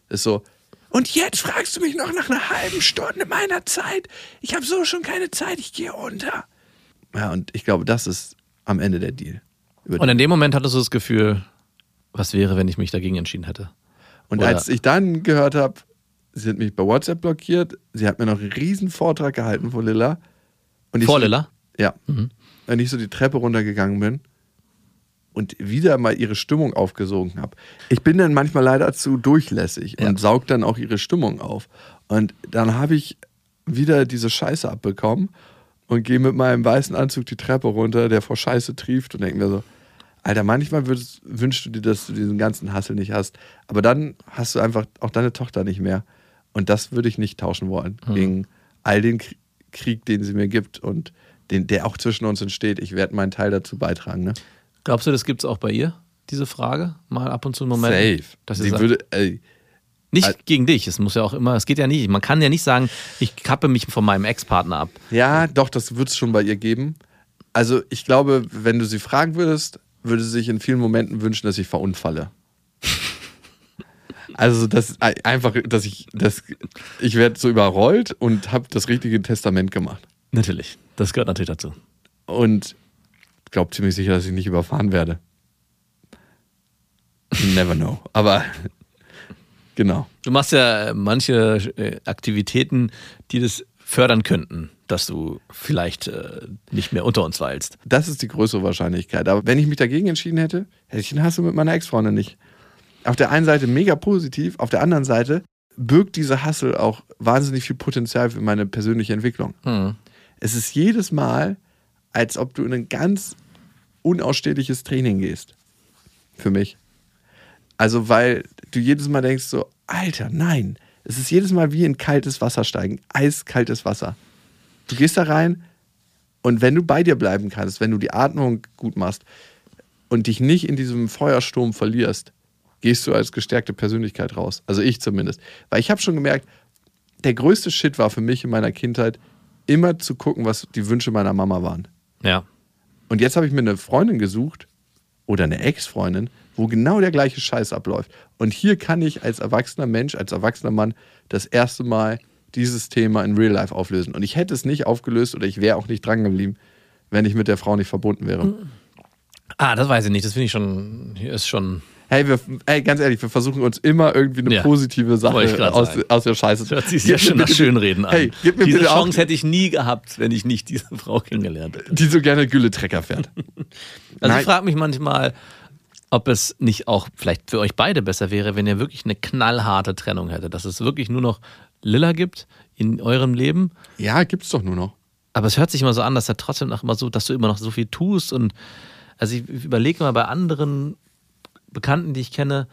Speaker 6: ist so, und jetzt fragst du mich noch nach einer halben Stunde meiner Zeit? Ich habe so schon keine Zeit, ich gehe unter. Ja, und ich glaube, das ist am Ende der Deal.
Speaker 5: Und in dem Moment hattest du das Gefühl, was wäre, wenn ich mich dagegen entschieden hätte?
Speaker 6: Und
Speaker 5: Oder-
Speaker 6: als ich dann gehört habe, sie hat mich bei WhatsApp blockiert, sie hat mir noch einen riesen Vortrag gehalten vor Lilla. Und ich
Speaker 5: Vor
Speaker 6: so,
Speaker 5: Lilla?
Speaker 6: Ja. Wenn ich so die Treppe runtergegangen bin und wieder mal ihre Stimmung aufgesogen habe. Ich bin dann manchmal leider zu durchlässig
Speaker 5: Ja.
Speaker 6: und saug dann auch ihre Stimmung auf. Und dann habe ich wieder diese Scheiße abbekommen und gehe mit meinem weißen Anzug die Treppe runter, der vor Scheiße trieft und denke mir so, Alter, manchmal würdest, wünschst du dir, dass du diesen ganzen Hassel nicht hast. Aber dann hast du einfach auch deine Tochter nicht mehr. Und das würde ich nicht tauschen wollen. Gegen all den Krieg, den sie mir gibt und den, der auch zwischen uns entsteht. Ich werde meinen Teil dazu beitragen. Ne?
Speaker 5: Glaubst du, das gibt es auch bei ihr, diese Frage? Mal ab und zu einen Moment.
Speaker 6: Safe.
Speaker 5: Dass sie sagt,
Speaker 6: würde, ey,
Speaker 5: nicht
Speaker 6: Al-
Speaker 5: gegen dich, es muss ja auch immer, es geht ja nicht. Man kann ja nicht sagen, ich kappe mich von meinem Ex-Partner ab.
Speaker 6: ja, doch, das wird es schon bei ihr geben. Also ich glaube, wenn du sie fragen würdest, würde sich in vielen Momenten wünschen, dass ich verunfalle. Also das einfach, dass ich, dass ich werde so überrollt und habe das richtige Testament gemacht.
Speaker 5: Natürlich, das gehört natürlich dazu.
Speaker 6: Und glaube ziemlich sicher, dass ich nicht überfahren werde. Never know. Aber genau.
Speaker 5: Du machst ja äh, manche äh, Aktivitäten, die das fördern könnten, dass du vielleicht äh, nicht mehr unter uns weilst.
Speaker 6: Das ist die größere Wahrscheinlichkeit. Aber wenn ich mich dagegen entschieden hätte, hätte ich den Hass mit meiner Ex-Freundin nicht. Auf der einen Seite mega positiv, auf der anderen Seite birgt diese Hassel auch wahnsinnig viel Potenzial für meine persönliche Entwicklung.
Speaker 5: Hm.
Speaker 6: Es ist jedes Mal, als ob du in ein ganz unausstehliches Training gehst. Für mich. Also, weil du jedes Mal denkst so, Alter, nein. Es ist jedes Mal wie in kaltes Wasser steigen. Eiskaltes Wasser. Du gehst da rein und wenn du bei dir bleiben kannst, wenn du die Atmung gut machst und dich nicht in diesem Feuersturm verlierst, gehst du als gestärkte Persönlichkeit raus. Also ich zumindest. Weil ich habe schon gemerkt, der größte Shit war für mich in meiner Kindheit, immer zu gucken, was die Wünsche meiner Mama waren.
Speaker 5: Ja.
Speaker 6: Und jetzt habe ich mir eine Freundin gesucht oder eine Ex-Freundin, wo genau der gleiche Scheiß abläuft. Und hier kann ich als erwachsener Mensch, als erwachsener Mann das erste Mal dieses Thema in Real Life auflösen. Und ich hätte es nicht aufgelöst oder ich wäre auch nicht dran geblieben, wenn ich mit der Frau nicht verbunden wäre.
Speaker 5: Ah, das weiß ich nicht. Das finde ich schon, ist schon,
Speaker 6: Hey, wir, ey, ganz ehrlich, wir versuchen uns immer irgendwie eine
Speaker 5: Ja,
Speaker 6: positive Sache aus, aus der Scheiße
Speaker 5: das hört sich sehr schön nach Schönreden an.
Speaker 6: Hey, gib mir
Speaker 5: Diese Chance hätte ich nie gehabt, wenn ich nicht diese Frau kennengelernt hätte.
Speaker 6: die so gerne Gülletrecker fährt. *laughs*
Speaker 5: Also
Speaker 6: Nein.
Speaker 5: ich frage mich manchmal, ob es nicht auch vielleicht für euch beide besser wäre, wenn ihr wirklich eine knallharte Trennung hättet. Dass es wirklich nur noch Lilla gibt in eurem Leben.
Speaker 6: Ja, gibt's doch nur noch.
Speaker 5: Aber es hört sich immer so an, dass er trotzdem noch immer so, dass du immer noch so viel tust. Und also ich überlege mal bei anderen Bekannten, die ich kenne,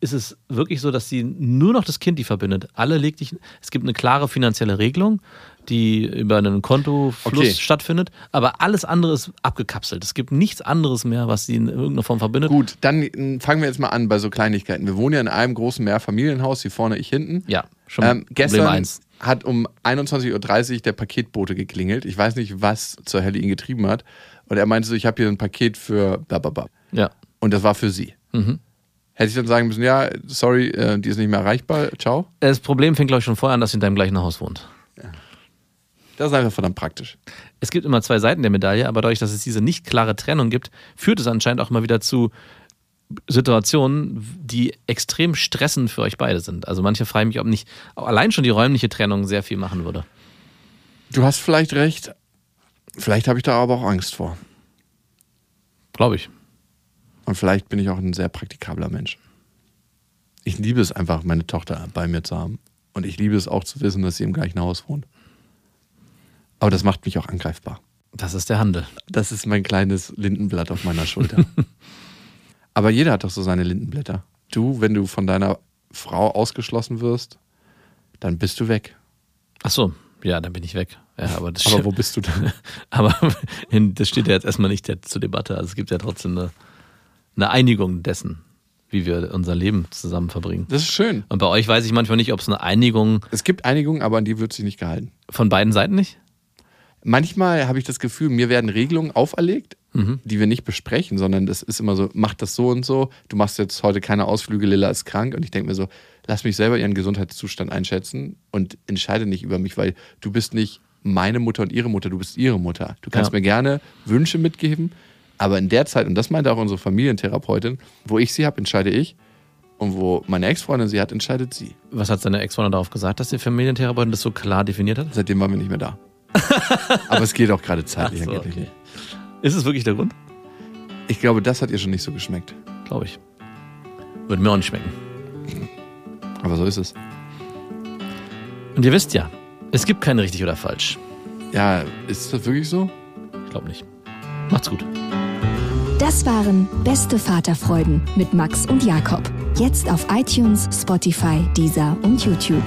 Speaker 5: ist es wirklich so, dass sie nur noch das Kind die verbindet. Alle legt dich. Es gibt eine klare finanzielle Regelung, die über einen Kontofluss
Speaker 6: Okay.
Speaker 5: stattfindet, aber alles andere ist abgekapselt. Es gibt nichts anderes mehr, was sie in irgendeiner Form verbindet.
Speaker 6: Gut, dann äh, fangen wir jetzt mal an bei so Kleinigkeiten. Wir wohnen ja in einem großen Mehrfamilienhaus, hier vorne, ich hinten.
Speaker 5: Ja, schon
Speaker 6: Ähm, gestern hat um 21.30 Uhr der Paketbote geklingelt. Ich weiß nicht, was zur Hölle ihn getrieben hat. Und er meinte so, ich habe hier ein Paket für bababa.
Speaker 5: Ja.
Speaker 6: Und das war für sie.
Speaker 5: Mhm.
Speaker 6: Hätte ich dann sagen müssen, ja, sorry, äh, die ist nicht mehr erreichbar, ciao.
Speaker 5: Das Problem fängt, glaube ich, schon vorher an, dass sie in deinem gleichen Haus wohnt.
Speaker 6: Das ist einfach verdammt praktisch.
Speaker 5: es gibt immer zwei Seiten der Medaille, aber dadurch, dass es diese nicht klare Trennung gibt, führt es anscheinend auch immer wieder zu Situationen, die extrem stressend für euch beide sind. Also manche fragen mich, ob nicht allein schon die räumliche Trennung sehr viel machen würde.
Speaker 6: Du hast vielleicht recht. Vielleicht habe ich da aber auch Angst vor.
Speaker 5: Glaube ich.
Speaker 6: Und vielleicht bin ich auch ein sehr praktikabler Mensch. Ich liebe es einfach, meine Tochter bei mir zu haben. Und ich liebe es auch zu wissen, dass sie im gleichen Haus wohnt. Aber das macht mich auch angreifbar.
Speaker 5: Das ist der Handel.
Speaker 6: Das ist mein kleines Lindenblatt auf meiner Schulter. *laughs* Aber jeder hat doch so seine Lindenblätter. Du, wenn du von deiner Frau ausgeschlossen wirst, dann bist du weg.
Speaker 5: Ach so, ja, dann bin ich weg. Ja, aber das *laughs*
Speaker 6: Aber wo bist du dann? *laughs*
Speaker 5: Aber das steht ja jetzt erstmal nicht zur Debatte. Also es gibt ja trotzdem eine, eine Einigung dessen, wie wir unser Leben zusammen verbringen.
Speaker 6: Das ist schön.
Speaker 5: Und bei euch weiß ich manchmal nicht, ob es eine Einigung
Speaker 6: Es gibt Einigungen, aber an die wird sich nicht gehalten.
Speaker 5: von beiden Seiten nicht?
Speaker 6: Manchmal habe ich das Gefühl, mir werden Regelungen auferlegt, die wir nicht besprechen, sondern das ist immer so, mach das so und so, du machst jetzt heute keine Ausflüge, Lilla ist krank und ich denke mir so, lass mich selber ihren Gesundheitszustand einschätzen und entscheide nicht über mich, weil du bist nicht meine Mutter und ihre Mutter, du bist ihre Mutter. Du kannst
Speaker 5: Ja.
Speaker 6: mir gerne Wünsche mitgeben, aber in der Zeit, und das meinte auch unsere Familientherapeutin, wo ich sie habe, entscheide ich und wo meine Ex-Freundin sie hat, entscheidet sie.
Speaker 5: Was hat seine Ex-Freundin darauf gesagt, dass die Familientherapeutin das so klar definiert hat?
Speaker 6: Seitdem waren wir nicht mehr da. *laughs* aber es geht auch gerade zeitlich
Speaker 5: so, okay. Ist es wirklich der Grund?
Speaker 6: Ich glaube, das hat ihr schon nicht so geschmeckt.
Speaker 5: Glaube ich. Würde mir auch nicht schmecken.
Speaker 6: Aber so ist es.
Speaker 5: Und ihr wisst ja, es gibt kein richtig oder falsch.
Speaker 6: Ja, ist das wirklich so?
Speaker 5: Ich glaube nicht. Macht's gut.
Speaker 2: Das waren Beste Vaterfreuden mit Max und Jakob. Jetzt auf iTunes, Spotify, Deezer und YouTube.